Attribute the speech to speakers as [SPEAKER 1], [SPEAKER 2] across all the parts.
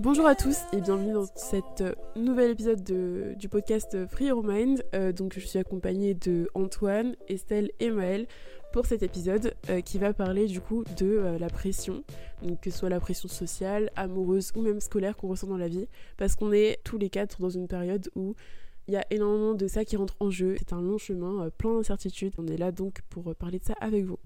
[SPEAKER 1] Bonjour à tous et bienvenue dans cet euh, nouvel épisode de- du podcast Free Your Mind. Euh, donc je suis accompagnée de Antoine, Estelle et Maëlle pour cet épisode euh, qui va parler du coup de euh, la pression, que ce soit la pression sociale, amoureuse ou même scolaire qu'on ressent dans la vie, parce qu'on est tous les quatre dans une période où il y a énormément de ça qui rentre en jeu. C'est un long chemin, euh, plein d'incertitudes. On est là donc pour euh, parler de ça avec vous.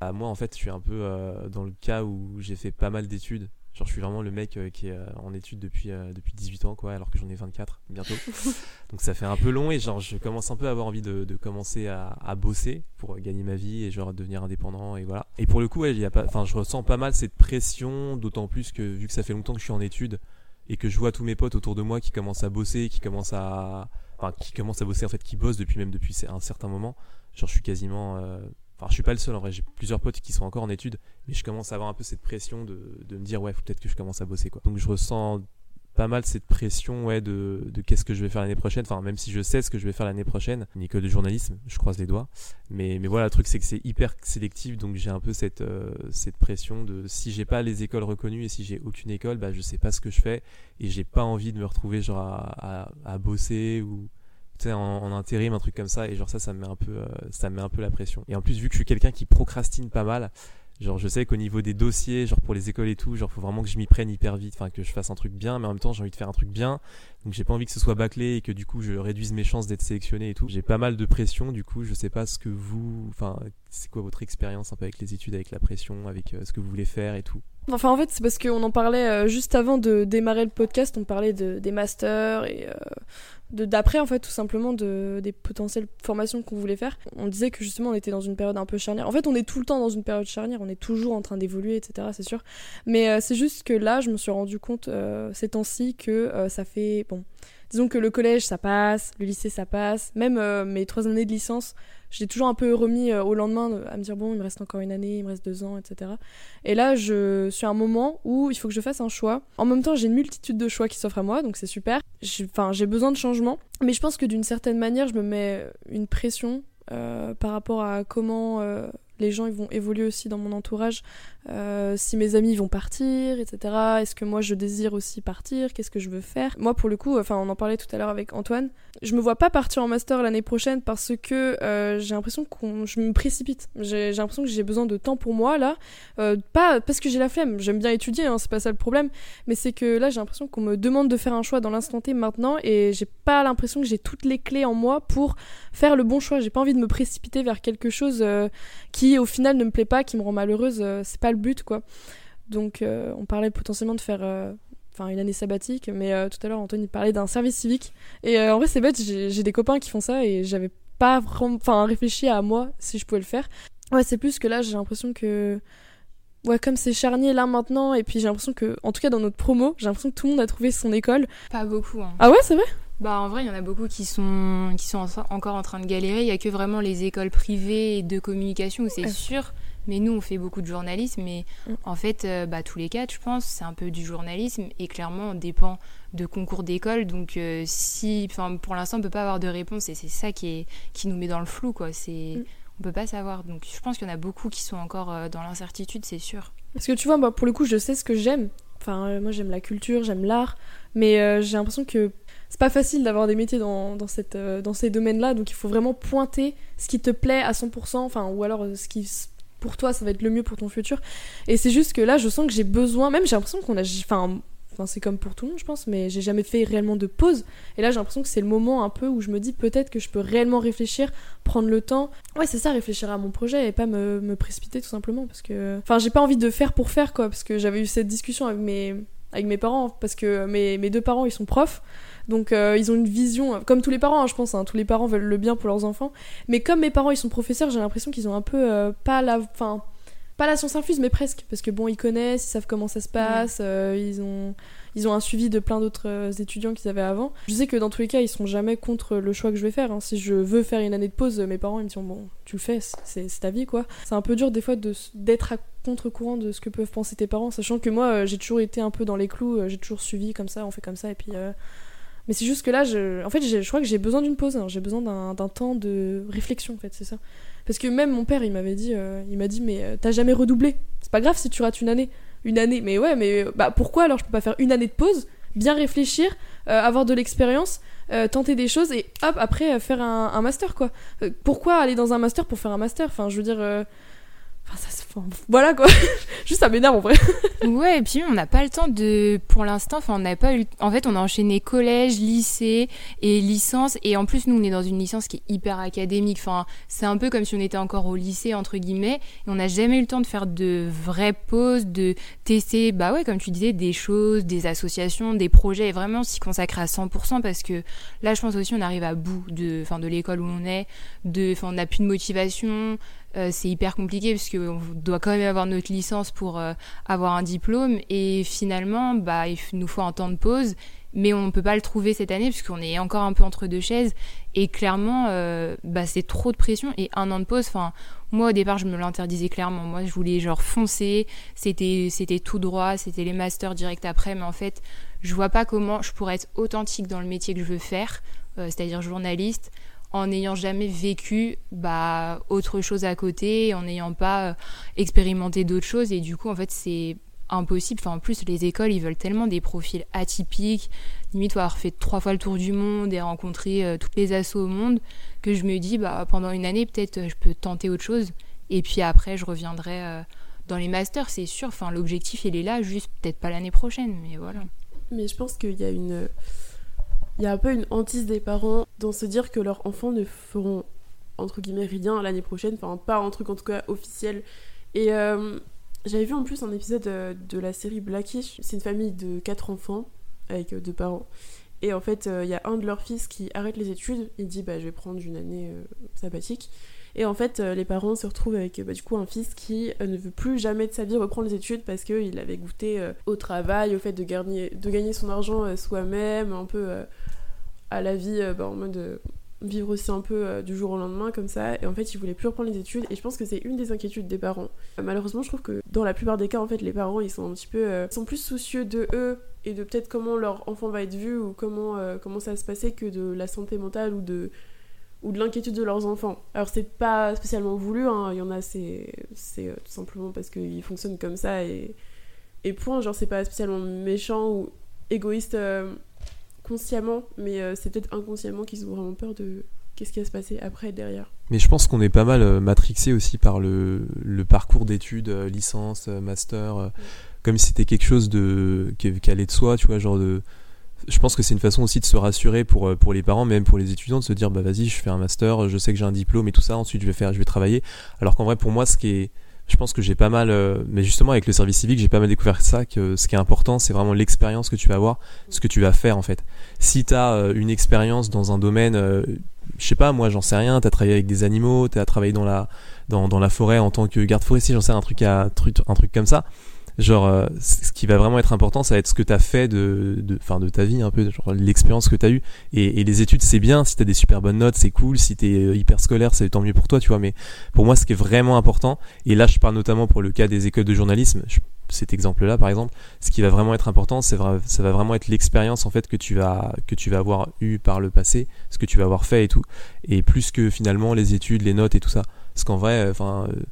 [SPEAKER 2] Ah, moi, en fait, je suis un peu euh, dans le cas où j'ai fait pas mal d'études. Genre, je suis vraiment le mec euh, qui est euh, en études depuis, euh, depuis 18 ans, quoi, alors que j'en ai 24 bientôt. Donc, ça fait un peu long et genre, je commence un peu à avoir envie de, de commencer à, à bosser pour gagner ma vie et genre devenir indépendant et voilà. Et pour le coup, ouais, il y a pas, enfin, je ressens pas mal cette pression, d'autant plus que vu que ça fait longtemps que je suis en études et que je vois tous mes potes autour de moi qui commencent à bosser, qui commencent à, enfin, qui commencent à bosser en fait, qui bossent depuis même depuis un certain moment. Genre, je suis quasiment euh, Enfin, je suis pas le seul en vrai, j'ai plusieurs potes qui sont encore en études, mais je commence à avoir un peu cette pression de, de me dire, ouais, faut peut-être que je commence à bosser quoi. Donc je ressens pas mal cette pression ouais, de, de qu'est-ce que je vais faire l'année prochaine, enfin, même si je sais ce que je vais faire l'année prochaine, une école de journalisme, je croise les doigts. Mais, mais voilà, le truc c'est que c'est hyper sélectif, donc j'ai un peu cette, euh, cette pression de si j'ai pas les écoles reconnues et si j'ai aucune école, bah, je sais pas ce que je fais et j'ai pas envie de me retrouver genre à, à, à bosser ou en, intérim, un truc comme ça, et genre ça, ça me met un peu, euh, ça me met un peu la pression. Et en plus, vu que je suis quelqu'un qui procrastine pas mal, genre je sais qu'au niveau des dossiers, genre pour les écoles et tout, genre faut vraiment que je m'y prenne hyper vite, enfin que je fasse un truc bien, mais en même temps j'ai envie de faire un truc bien, donc j'ai pas envie que ce soit bâclé et que du coup je réduise mes chances d'être sélectionné et tout. J'ai pas mal de pression, du coup je sais pas ce que vous, enfin c'est quoi votre expérience un peu avec les études, avec la pression, avec euh, ce que vous voulez faire et tout.
[SPEAKER 3] Enfin, en fait, c'est parce qu'on en parlait euh, juste avant de démarrer le podcast, on parlait de, des masters et euh, d'après, en fait, tout simplement, de, des potentielles formations qu'on voulait faire. On disait que justement, on était dans une période un peu charnière. En fait, on est tout le temps dans une période charnière, on est toujours en train d'évoluer, etc., c'est sûr. Mais euh, c'est juste que là, je me suis rendu compte euh, ces temps-ci que ça fait. Bon, disons que le collège, ça passe, le lycée, ça passe, même mes trois années de licence. J'ai toujours un peu remis euh, au lendemain de- à me dire bon, il me reste encore une année, il me reste deux ans, etc. Et là, je suis à un moment où il faut que je fasse un choix. En même temps, j'ai une multitude de choix qui s'offrent à moi, donc c'est super. Enfin, j'ai besoin de changement. Mais je pense que d'une certaine manière, je me mets une pression euh, par rapport à comment euh, les gens ils vont évoluer aussi dans mon entourage. Euh, si mes amis vont partir, etc. Est-ce que moi je désire aussi partir? Qu'est-ce que je veux faire? Moi, pour le coup, enfin, on en parlait tout à l'heure avec Antoine. Je me vois pas partir en master l'année prochaine parce que euh, j'ai l'impression qu'on je me précipite. J'ai l'impression que j'ai besoin de temps pour moi là. Euh, pas parce que j'ai la flemme, j'aime bien étudier, hein, c'est pas ça le problème, mais c'est que là j'ai l'impression qu'on me demande de faire un choix dans l'instant T maintenant et j'ai pas l'impression que j'ai toutes les clés en moi pour faire le bon choix. J'ai pas envie de me précipiter vers quelque chose qui au final ne me plaît pas, qui me rend malheureuse, c'est pas le but quoi. Donc euh, on parlait potentiellement de faire euh, enfin une année sabbatique, mais euh, tout à l'heure Anthony parlait d'un service civique et euh, en vrai c'est bête, j'ai des copains qui font ça et j'avais pas vraiment enfin réfléchi à moi si je pouvais le faire. Ouais, c'est plus que là j'ai l'impression que ouais comme c'est charnier là maintenant et puis j'ai l'impression que en tout cas dans notre promo, j'ai l'impression que tout le monde a trouvé son école.
[SPEAKER 4] Pas beaucoup. Hein.
[SPEAKER 3] Ah ouais, c'est vrai?
[SPEAKER 4] Bah en vrai, il y en a beaucoup qui sont qui sont en- encore en train de galérer. Il y a que vraiment les écoles privées de communication où c'est
[SPEAKER 3] Ouais.
[SPEAKER 4] sûr. Mais nous, on fait beaucoup de journalisme. Mais
[SPEAKER 3] Mm.
[SPEAKER 4] en fait, euh, bah, tous les quatre, je pense, c'est un peu du journalisme. Et clairement, on dépend de concours d'école. Donc, euh, si, pour l'instant, on peut pas avoir de réponse. Et c'est ça qui est qui nous met dans le flou, quoi. C'est
[SPEAKER 3] Mm.
[SPEAKER 4] on peut pas savoir. Donc, je pense qu'il y en a beaucoup qui sont encore euh, dans l'incertitude, c'est sûr.
[SPEAKER 3] Parce que tu vois, moi, pour le coup, je sais ce que j'aime. Enfin, euh, moi, j'aime la culture, j'aime l'art. Mais j'ai l'impression que c'est pas facile d'avoir des métiers dans, dans, cette, dans ces domaines-là. Donc, il faut vraiment pointer ce qui te plaît à 100%. Enfin, ou alors ce qui, pour toi, ça va être le mieux pour ton futur. Et c'est juste que là, je sens que j'ai besoin. Même, j'ai l'impression qu'on a. Enfin, c'est comme pour tout le monde, je pense, mais j'ai jamais fait réellement de pause. Et là, j'ai l'impression que c'est le moment un peu où je me dis peut-être que je peux réellement réfléchir, prendre le temps. Ouais, c'est ça, réfléchir à mon projet et pas me, me précipiter tout simplement. Parce que. Enfin, j'ai pas envie de faire pour faire, quoi. Parce que j'avais eu cette discussion avec mes, avec mes parents. Parce que mes, mes deux parents, ils sont profs. Donc, euh, ils ont une vision. Comme tous les parents, hein, je pense. hein, tous les parents veulent le bien pour leurs enfants. Mais comme mes parents, ils sont professeurs, j'ai l'impression qu'ils ont un peu. euh, pas la. Enfin pas la science infuse, mais presque. Parce que bon, ils connaissent, ils savent comment ça se passe, euh, ils, ont, ils ont un suivi de plein d'autres étudiants qu'ils avaient avant. Je sais que dans tous les cas, ils seront jamais contre le choix que je vais faire. hein. Si je veux faire une année de pause, mes parents ils me diront bon, tu le fais, c'est ta vie quoi. C'est un peu dur des fois de d'être à contre-courant de ce que peuvent penser tes parents, sachant que moi euh, j'ai toujours été un peu dans les clous, euh, j'ai toujours suivi comme ça, on fait comme ça, et puis. euh, Mais c'est juste que là, je... en fait, je crois que j'ai besoin d'une pause, hein. j'ai besoin d'un temps de réflexion en fait, c'est ça. Parce que même mon père, il m'avait dit, il m'a dit, mais t'as jamais redoublé. C'est pas grave si tu rates une année. une année. Mais ouais, mais bah pourquoi alors je peux pas faire une année de pause, bien réfléchir, avoir de l'expérience, tenter des choses et hop, après faire un, un master quoi. Pourquoi aller dans un master pour faire un master? Enfin, je veux dire. Enfin, ça se- enfin, voilà quoi. Juste ça m'énerve en vrai.
[SPEAKER 4] Ouais, et puis on n'a pas le temps de. Pour l'instant, enfin, on n'a pas eu. En fait, on a enchaîné collège, lycée et licence. Et en plus, nous, on est dans une licence qui est hyper académique. Enfin, c'est un peu comme si on était encore au lycée, entre guillemets. Et on n'a jamais eu le temps de faire de vraies pauses, de tester, bah ouais, comme tu disais, des choses, des associations, des projets. Et vraiment s'y consacrer à 100%. Parce que là, je pense aussi, on arrive à bout de, enfin, de l'école où on est. De, enfin, on n'a plus de motivation. Euh, c'est hyper compliqué parce qu'on doit quand même avoir notre licence pour euh, avoir un diplôme et finalement bah, il nous faut un temps de pause mais on ne peut pas le trouver cette année puisqu'on est encore un peu entre deux chaises et clairement euh, bah, c'est trop de pression et un an de pause enfin moi au départ je me l'interdisais clairement. Moi je voulais genre foncer. C'était c'était tout droit. C'était les masters direct après. Mais en fait je vois pas comment je pourrais être authentique dans le métier que je veux faire c'est-à-dire journaliste en n'ayant jamais vécu bah, autre chose à côté, en n'ayant pas euh, expérimenté d'autres choses. Et du coup, en fait, c'est impossible. Enfin, en plus, les écoles, ils veulent tellement des profils atypiques. Limite, avoir fait trois fois le tour du monde et rencontrer euh, toutes les assos au monde, que je me dis, bah, pendant une année, peut-être, euh, je peux tenter autre chose. Et puis après, je reviendrai euh, dans les masters, c'est sûr. Enfin, l'objectif, il est là, juste peut-être pas l'année prochaine, mais voilà.
[SPEAKER 1] Mais je pense qu'il y a une. Il y a un peu une hantise des parents dans se dire que leurs enfants ne feront, entre guillemets, rien l'année prochaine. Enfin, pas un truc en tout cas officiel. Et euh, j'avais vu en plus un épisode euh, de la série Blackish. C'est une famille de quatre enfants avec euh, deux parents. Et en fait, il y a un de leurs fils qui arrête les études. Il dit bah, Je vais prendre une année euh, sabbatique. Et en fait, les parents se retrouvent avec bah, du coup un fils qui ne veut plus jamais de sa vie reprendre les études parce qu'il avait goûté au travail, au fait de gagner, de gagner son argent soi-même, un peu à la vie euh, bah, en mode euh, vivre aussi un peu euh, du jour au lendemain comme ça. Et en fait, il voulait plus reprendre les études. Et je pense que c'est une des inquiétudes des parents. Malheureusement, je trouve que dans la plupart des cas, en fait, les parents ils sont un petit peu ils sont plus soucieux de eux et de peut-être comment leur enfant va être vu ou comment, comment ça va se passer que de la santé mentale ou de ou de l'inquiétude de leurs enfants. Alors c'est pas spécialement voulu, hein. il y en a c'est tout simplement parce qu'ils fonctionnent comme ça et, et point, genre c'est pas spécialement méchant ou égoïste consciemment, mais euh, c'est peut-être inconsciemment qu'ils ont vraiment peur de qu'est-ce qui va se passer après derrière.
[SPEAKER 2] Mais je pense qu'on est pas mal euh, matrixé aussi par le, le parcours d'études, euh, licence, master, comme si c'était quelque chose de qui, qui allait de soi, tu vois, genre de. Je pense que c'est une façon aussi de se rassurer pour, pour les parents, même pour les étudiants, de se dire bah vas-y, je fais un master, je sais que j'ai un diplôme et tout ça, ensuite je vais faire, je vais travailler. Alors qu'en vrai, pour moi, ce qui est, je pense que j'ai pas mal, euh, mais justement avec le service civique, j'ai pas mal découvert ça, que ce qui est important, c'est vraiment l'expérience que tu vas avoir, ce que tu vas faire en fait. Si tu as une expérience dans un domaine, euh, je sais pas, moi j'en sais rien, tu as travaillé avec des animaux, tu as travaillé dans la, dans, dans la forêt en tant que garde forestier, j'en sais un truc, à, truc, un truc comme ça. Genre, euh, ce qui va vraiment être important, ça va être ce que tu as fait de, de, de ta vie, un peu, genre l'expérience que tu as eue. Et, les études, c'est bien, si tu as des super bonnes notes, c'est cool, si tu es hyper scolaire, c'est tant mieux pour toi, tu vois. Mais pour moi, ce qui est vraiment important, et là je parle notamment pour le cas des écoles de journalisme, cet exemple-là par exemple, ce qui va vraiment être important, c'est ça va vraiment être l'expérience en fait que tu vas que tu vas avoir eu par le passé, ce que tu vas avoir fait et tout, et plus que finalement les études, les notes et tout ça. Parce qu'en vrai, euh, enfin, euh,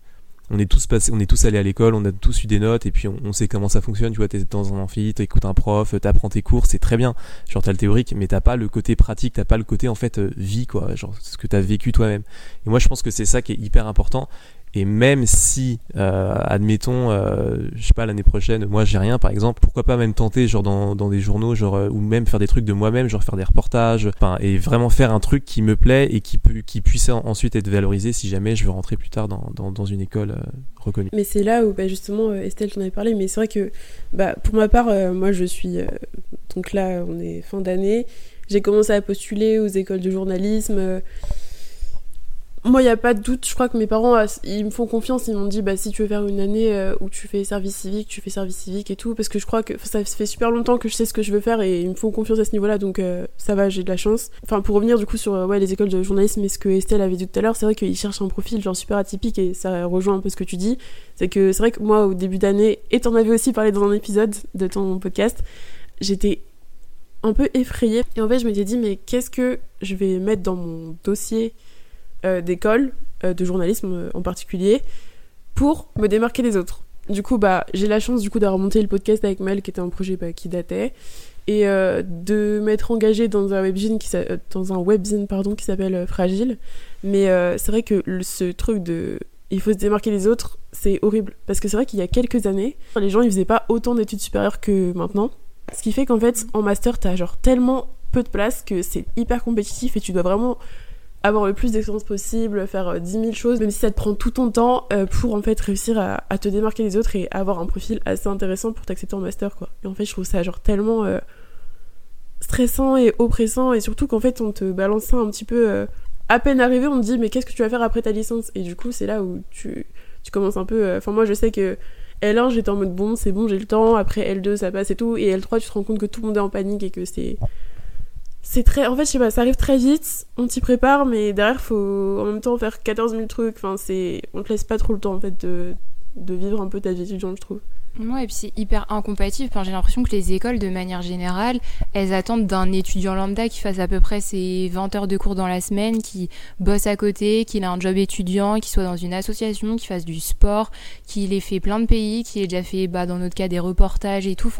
[SPEAKER 2] on est tous passés, on est tous allés à l'école, on a tous eu des notes et puis on, sait comment ça fonctionne. Tu vois, t'es dans un amphi, t'écoutes un prof, t'apprends tes cours, c'est très bien. Genre t'as le théorique, mais t'as pas le côté pratique, t'as pas le côté en fait euh, vie quoi, genre ce que t'as vécu toi-même. Et moi je pense que c'est ça qui est hyper important. Et même si, euh, admettons, euh, je sais pas, l'année prochaine, moi j'ai rien par exemple, pourquoi pas même tenter genre dans, dans des journaux, genre, euh, ou même faire des trucs de moi-même, genre faire des reportages, et vraiment faire un truc qui me plaît et qui, peut, qui puisse en- ensuite être valorisé si jamais je veux rentrer plus tard dans, dans, une école reconnue.
[SPEAKER 1] Mais c'est là où bah, justement Estelle t'en avait parlé, mais c'est vrai que bah, pour ma part, moi je suis donc là on est fin d'année, j'ai commencé à postuler aux écoles de journalisme. Moi, il n'y a pas de doute, je crois que mes parents, euh, ils me font confiance, ils m'ont dit, bah, si tu veux faire une année euh, où tu fais service civique, tu fais service civique et tout, parce que je crois que ça fait super longtemps que je sais ce que je veux faire et ils me font confiance à ce niveau-là, donc euh, ça va, j'ai de la chance. Enfin, pour revenir du coup sur ouais, les écoles de journalisme et ce que Estelle avait dit tout à l'heure, c'est vrai qu'ils cherchent un profil genre super atypique et ça rejoint un peu ce que tu dis. C'est que c'est vrai que moi, au début d'année, et t'en avais aussi parlé dans un épisode de ton podcast, j'étais un peu effrayée. Et en fait, je m'étais dit, mais qu'est-ce que je vais mettre dans mon dossier d'école, euh, de journalisme euh, en particulier, pour me démarquer des autres Du coup, bah, j'ai la chance du coup d'avoir monté le podcast avec Mel, qui était un projet bah, qui datait, et euh, de m'être engagée dans un webzine qui, euh, dans un webzine pardon qui s'appelle euh, Fragile. Mais euh, c'est vrai que ce truc de il faut se démarquer des autres, c'est horrible parce que c'est vrai qu'il y a quelques années, les gens ils faisaient pas autant d'études supérieures que maintenant. Ce qui fait qu'en fait, en master, t'as genre tellement peu de place que c'est hyper compétitif et tu dois vraiment avoir le plus d'expérience possible, faire euh, 10 000 choses, même si ça te prend tout ton temps euh, pour en fait réussir à, te démarquer des autres et avoir un profil assez intéressant pour t'accepter en master quoi. Et en fait, je trouve ça genre tellement euh, stressant et oppressant et surtout qu'en fait, on te balance ça un petit peu euh, à peine arrivé, on te dit mais qu'est-ce que tu vas faire après ta licence? Et du coup, c'est là où tu, tu commences un peu. euh, Enfin, moi, je sais que L1, j'étais en mode bon, c'est bon, j'ai le temps. Après L2, ça passe et tout. Et L3, tu te rends compte que tout le monde est en panique et que c'est. C'est très. En fait, je sais pas, ça arrive très vite, on t'y prépare, mais derrière, faut en même temps faire 14 000 trucs. Enfin, c'est. On te laisse pas trop le temps, en fait, de, de vivre un peu ta vie étudiante, je trouve.
[SPEAKER 4] Ouais, et puis c'est hyper incompatible. J'ai l'impression que les écoles, de manière générale, elles attendent d'un étudiant lambda qui fasse à peu près ses 20 heures de cours dans la semaine, qui bosse à côté, qu'il a un job étudiant, qui soit dans une association, qui fasse du sport, qu'il ait fait plein de pays, qu'il ait déjà fait, bah, dans notre cas, des reportages et tout.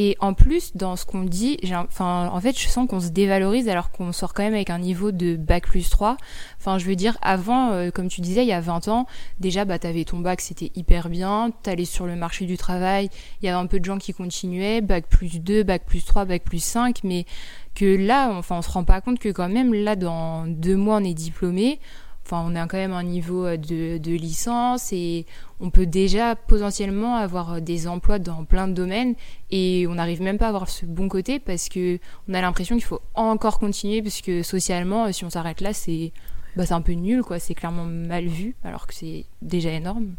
[SPEAKER 4] Et en plus, dans ce qu'on dit, enfin, en fait, je sens qu'on se dévalorise alors qu'on sort quand même avec un niveau de bac plus 3. Enfin, je veux dire, avant, euh, comme tu disais, il y a 20 ans, déjà, bah, t'avais ton bac, c'était hyper bien. T'allais sur le marché du travail, il y avait un peu de gens qui continuaient, bac plus 2, bac plus 3, bac plus 5, mais que là, enfin, on se rend pas compte que quand même, là, dans deux mois, on est diplômé. Enfin, on a quand même un niveau euh, de, licence et on peut déjà potentiellement avoir euh, des emplois dans plein de domaines et on n'arrive même pas à avoir ce bon côté parce que on a l'impression qu'il faut encore continuer parce socialement, euh, si on s'arrête là, c'est bah, un peu nul, quoi. C'est clairement mal vu alors que c'est déjà énorme.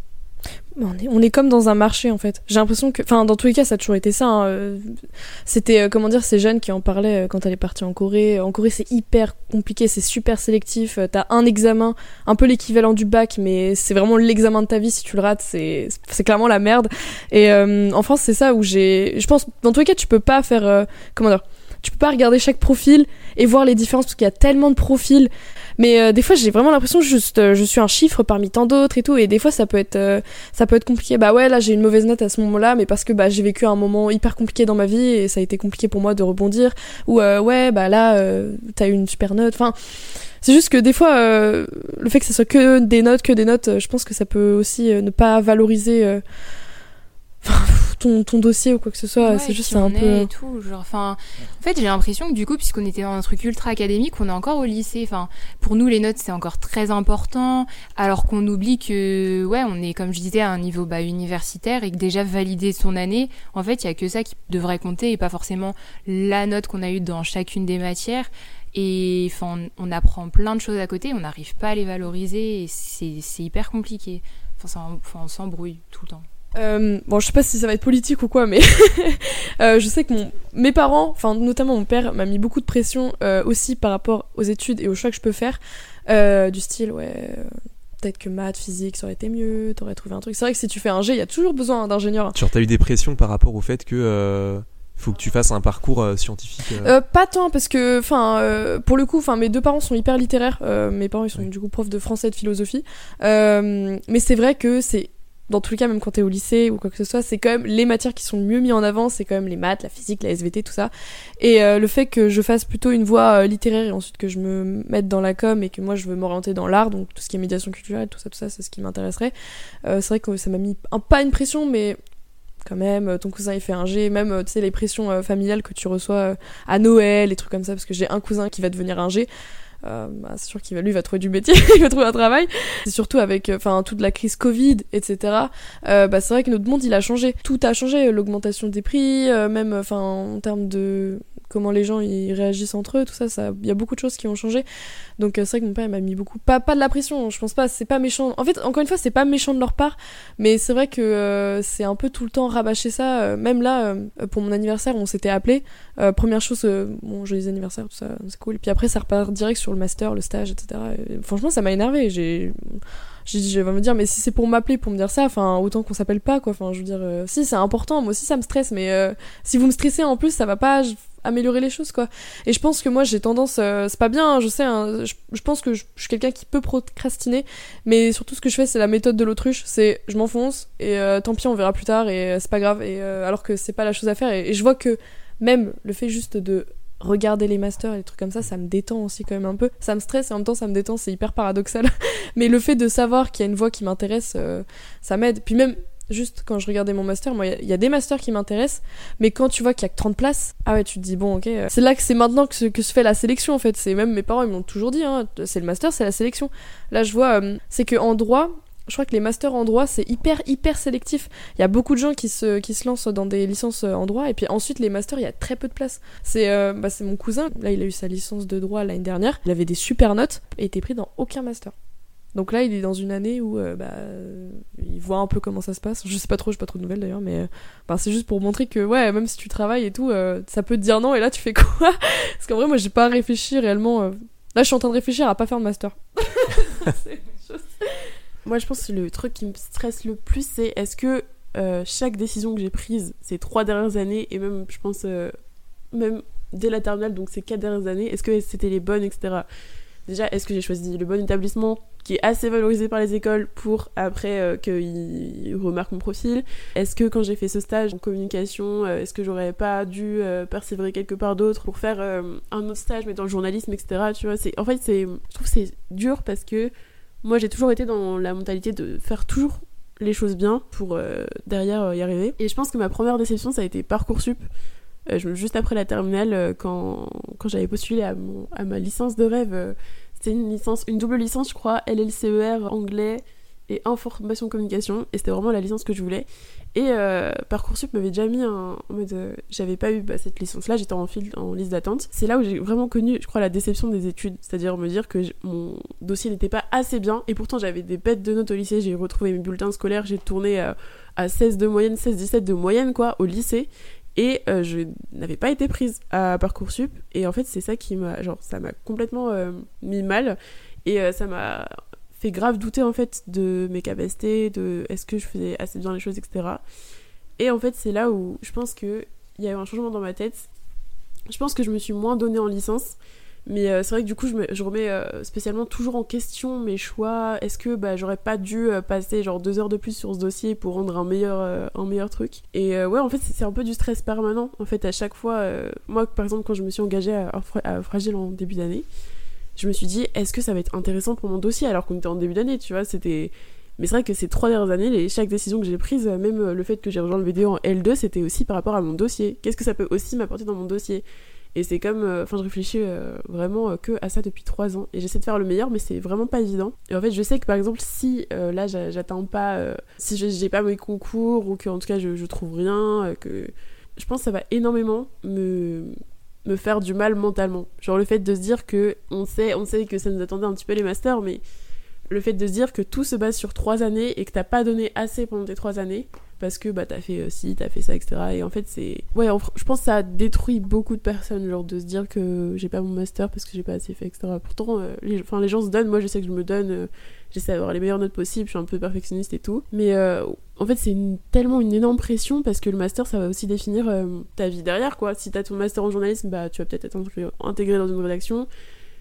[SPEAKER 3] On est, on est comme dans un marché en fait. J'ai l'impression que, enfin, dans tous les cas, ça a toujours été ça. hein, euh, C'était, euh, comment dire, ces jeunes qui en parlaient euh, quand elle est partie en Corée. En Corée, c'est hyper compliqué, c'est super sélectif. T'as un examen, un peu l'équivalent du bac, mais c'est vraiment l'examen de ta vie. Si tu le rates, c'est, clairement la merde. Et en France, c'est ça où j'ai, je pense, dans tous les cas, tu peux pas faire, comment dire, tu peux pas regarder chaque profil et voir les différences parce qu'il y a tellement de profils. Mais euh, des fois, j'ai vraiment l'impression juste, euh, je suis un chiffre parmi tant d'autres et tout. Et des fois, ça peut être, euh, ça peut être compliqué. Bah ouais, là, j'ai une mauvaise note à ce moment-là, mais parce que bah, j'ai vécu un moment hyper compliqué dans ma vie et ça a été compliqué pour moi de rebondir. Ou ouais, bah là, t'as eu une super note. Enfin, c'est juste que des fois, le fait que ça soit que des notes, que des notes, je pense que ça peut aussi ne pas valoriser ton, ton dossier ou quoi que ce soit.
[SPEAKER 4] Ouais,
[SPEAKER 3] c'est juste un peu.
[SPEAKER 4] et tout, genre, en fait, j'ai l'impression que du coup, puisqu'on était dans un truc ultra académique, on est encore au lycée. Enfin, pour nous, les notes, c'est encore très important, alors qu'on oublie que, ouais, on est, comme je disais, à un niveau bah, universitaire et que déjà valider son année, en fait, il y a que ça qui devrait compter et pas forcément la note qu'on a eue dans chacune des matières. Et enfin, on, apprend plein de choses à côté, on n'arrive pas à les valoriser et c'est c'est hyper compliqué. Enfin, ça- enfin, on s'embrouille tout le temps.
[SPEAKER 3] Euh, bon, je sais pas si ça va être politique ou quoi, mais euh, je sais que mon, mes parents, enfin notamment mon père, m'a mis beaucoup de pression euh, aussi par rapport aux études et aux choix que je peux faire, du style ouais. Peut-être que maths, physique, ça aurait été mieux, t'aurais trouvé un truc. C'est vrai que si tu fais un G, il y a toujours besoin d'ingénieur.
[SPEAKER 2] Genre, t'as eu des pressions par rapport au fait que faut que tu fasses un parcours euh, scientifique. euh,
[SPEAKER 3] Euh, pas tant parce que, enfin, pour le coup, enfin, mes deux parents sont hyper littéraires. Mes parents, ils sont
[SPEAKER 2] Oui.
[SPEAKER 3] du coup profs de français et de philosophie. Mais c'est vrai que c'est, dans tous les cas, même quand t'es au lycée ou quoi que ce soit, c'est quand même les matières qui sont le mieux mises en avant. C'est quand même les maths, la physique, la SVT, tout ça. Et euh, le fait que je fasse plutôt une voie euh, littéraire et ensuite que je me mette dans la com et que moi je veux m'orienter dans l'art, donc tout ce qui est médiation culturelle, tout ça, tout ça, c'est ce qui m'intéresserait. Euh, c'est vrai que ça m'a mis un, pas une pression, mais quand même, euh, ton cousin il fait un G, même euh, tu sais les pressions familiales que tu reçois à Noël, les trucs comme ça, parce que j'ai un cousin qui va devenir un G. Euh, bah, c'est sûr qu'il va lui trouver du métier, il va trouver un travail. C'est surtout avec euh, enfin toute la crise Covid, etc. Euh, bah, c'est vrai que notre monde il a changé, tout a changé, l'augmentation des prix, euh, même enfin en termes de comment les gens ils réagissent entre eux, tout ça, il y a beaucoup de choses qui ont changé. Donc euh, c'est vrai que mon père m'a mis beaucoup, pas de la pression, je pense pas, c'est pas méchant. En fait, encore une fois, c'est pas méchant de leur part, mais c'est vrai que euh, c'est un peu tout le temps rabâcher ça. euh, même là, euh, pour mon anniversaire, on s'était appelé. Euh, première chose, euh, bon, joyeux anniversaire, tout ça, c'est cool. Puis après, ça repart direct sur le master, le stage, etc. Et franchement, ça m'a énervé. J'ai, je vais me dire, mais si c'est pour m'appeler, pour me dire ça, enfin, autant qu'on s'appelle pas, quoi. Enfin, je veux dire, euh, si, c'est important. Moi aussi, ça me stresse, mais euh, si vous me stressez en plus, ça va pas. améliorer les choses quoi et je pense que moi j'ai tendance euh, c'est pas bien hein, je sais hein, je, pense que je, suis quelqu'un qui peut procrastiner mais surtout ce que je fais c'est la méthode de l'autruche c'est je m'enfonce et tant pis on verra plus tard et c'est pas grave et alors que c'est pas la chose à faire et je vois que même le fait juste de regarder les masters et des trucs comme ça ça me détend aussi quand même un peu ça me stresse et en même temps ça me détend c'est hyper paradoxal mais le fait de savoir qu'il y a une voie qui m'intéresse euh, ça m'aide puis même juste quand je regardais mon master, moi, il y a- des masters qui m'intéressent, mais quand tu vois qu'il y a que 30 places, ah ouais, tu te dis, bon, ok, euh, c'est là que c'est maintenant que se, que se fait la sélection, en fait. C'est même mes parents, ils m'ont toujours dit, hein, c'est le master, c'est la sélection. Là, je vois, euh, c'est que droit, je crois que les masters en droit, c'est hyper, hyper sélectif. Il y a beaucoup de gens qui se, qui se lancent dans des licences euh, en droit, et puis ensuite, les masters, il y a très peu de place. C'est euh, bah, mon cousin, là, il a eu sa licence de droit l'année dernière, il avait des super notes, et était pris dans aucun master. Donc là, il est dans une année où euh, bah, euh, il voit un peu comment ça se passe. Je sais pas trop, j'ai pas trop de nouvelles d'ailleurs, mais euh, bah, c'est juste pour montrer que ouais, même si tu travailles et tout, ça peut te dire non. Et là, tu fais quoi? Parce qu'en vrai, moi, j'ai pas réfléchi réellement. Là, je suis en train de réfléchir à pas faire de master. C'est.
[SPEAKER 1] Moi, je pense que le truc qui me stresse le plus, c'est est-ce que euh, chaque décision que j'ai prise ces trois dernières années, et même, je pense, euh, même dès la terminale, donc ces quatre dernières années, est-ce que c'était les bonnes, etc. Déjà, est-ce que j'ai choisi le bon établissement qui est assez valorisé par les écoles pour après euh, qu'ils remarquent mon profil? Est-ce que quand j'ai fait ce stage en communication, est-ce que j'aurais pas dû euh, persévérer quelque part d'autre pour faire un autre stage mais dans le journalisme, etc. Tu vois, en fait je trouve c'est dur parce que moi j'ai toujours été dans la mentalité de faire toujours les choses bien pour euh, derrière euh, y arriver. Et je pense que ma première déception ça a été parcoursup. Euh, juste après la terminale, euh, quand, quand j'avais postulé à, mon, à ma licence de rêve, c'était une licence, une double licence, je crois, LLCER, anglais et information communication, et c'était vraiment la licence que je voulais. Et euh, Parcoursup m'avait déjà mis un, en mode, euh, j'avais pas eu bah, cette licence-là, j'étais en, file, en liste d'attente. C'est là où j'ai vraiment connu, je crois, la déception des études, c'est-à-dire me dire que mon dossier n'était pas assez bien, et pourtant j'avais des bêtes de notes au lycée, j'ai retrouvé mes bulletins scolaires, j'ai tourné euh, à 16 de moyenne, 16-17 de moyenne, quoi, au lycée. Et je n'avais pas été prise à Parcoursup. Et en fait, c'est ça qui m'a. Genre, ça m'a complètement mis mal. Et ça m'a fait grave douter, en fait, de mes capacités, de est-ce que je faisais assez bien les choses, etc. Et en fait, c'est là où je pense qu'il y a eu un changement dans ma tête. Je pense que je me suis moins donnée en licence. Mais euh, c'est vrai que du coup, je, me- je remets euh, spécialement toujours en question mes choix. Est-ce que bah, j'aurais pas dû euh, passer genre deux heures de plus sur ce dossier pour rendre un meilleur, un meilleur truc? Et ouais, en fait, c'est un peu du stress permanent. En fait, à chaque fois, moi, par exemple, quand je me suis engagée à Fragile en début d'année, je me suis dit, est-ce que ça va être intéressant pour mon dossier alors qu'on était en début d'année, tu vois C'était. Mais c'est vrai que ces trois dernières années, les, chaque décision que j'ai prise, euh, même euh, le fait que j'ai rejoint le vidéo en L2, c'était aussi par rapport à mon dossier. Qu'est-ce que ça peut aussi m'apporter dans mon dossier? Et c'est comme. euh, Enfin, je réfléchis vraiment que à ça depuis trois ans. Et j'essaie de faire le meilleur, mais c'est vraiment pas évident. Et en fait, je sais que par exemple, si là, j'a- j'atteins pas. si j'ai- j'ai pas mes concours, ou que en tout cas, je, je trouve rien, que. Je pense que ça va énormément me me faire du mal mentalement. Genre le fait de se dire que on sait, on sait que ça nous attendait un petit peu les masters, mais le fait de se dire que tout se base sur trois années et que t'as pas donné assez pendant tes trois années parce que bah t'as fait euh, ci, t'as fait ça, etc. Et en fait c'est, ouais, je pense que ça détruit beaucoup de personnes, genre de se dire que j'ai pas mon master parce que j'ai pas assez fait, etc. Pourtant, euh, les, les gens se donnent, moi je sais que je me donne, euh, j'essaie d'avoir les meilleures notes possibles, je suis un peu perfectionniste et tout, mais euh, en fait c'est tellement une énorme pression parce que le master ça va aussi définir euh, ta vie derrière quoi. Si t'as ton master en journalisme, bah tu vas peut-être être intégré- dans une rédaction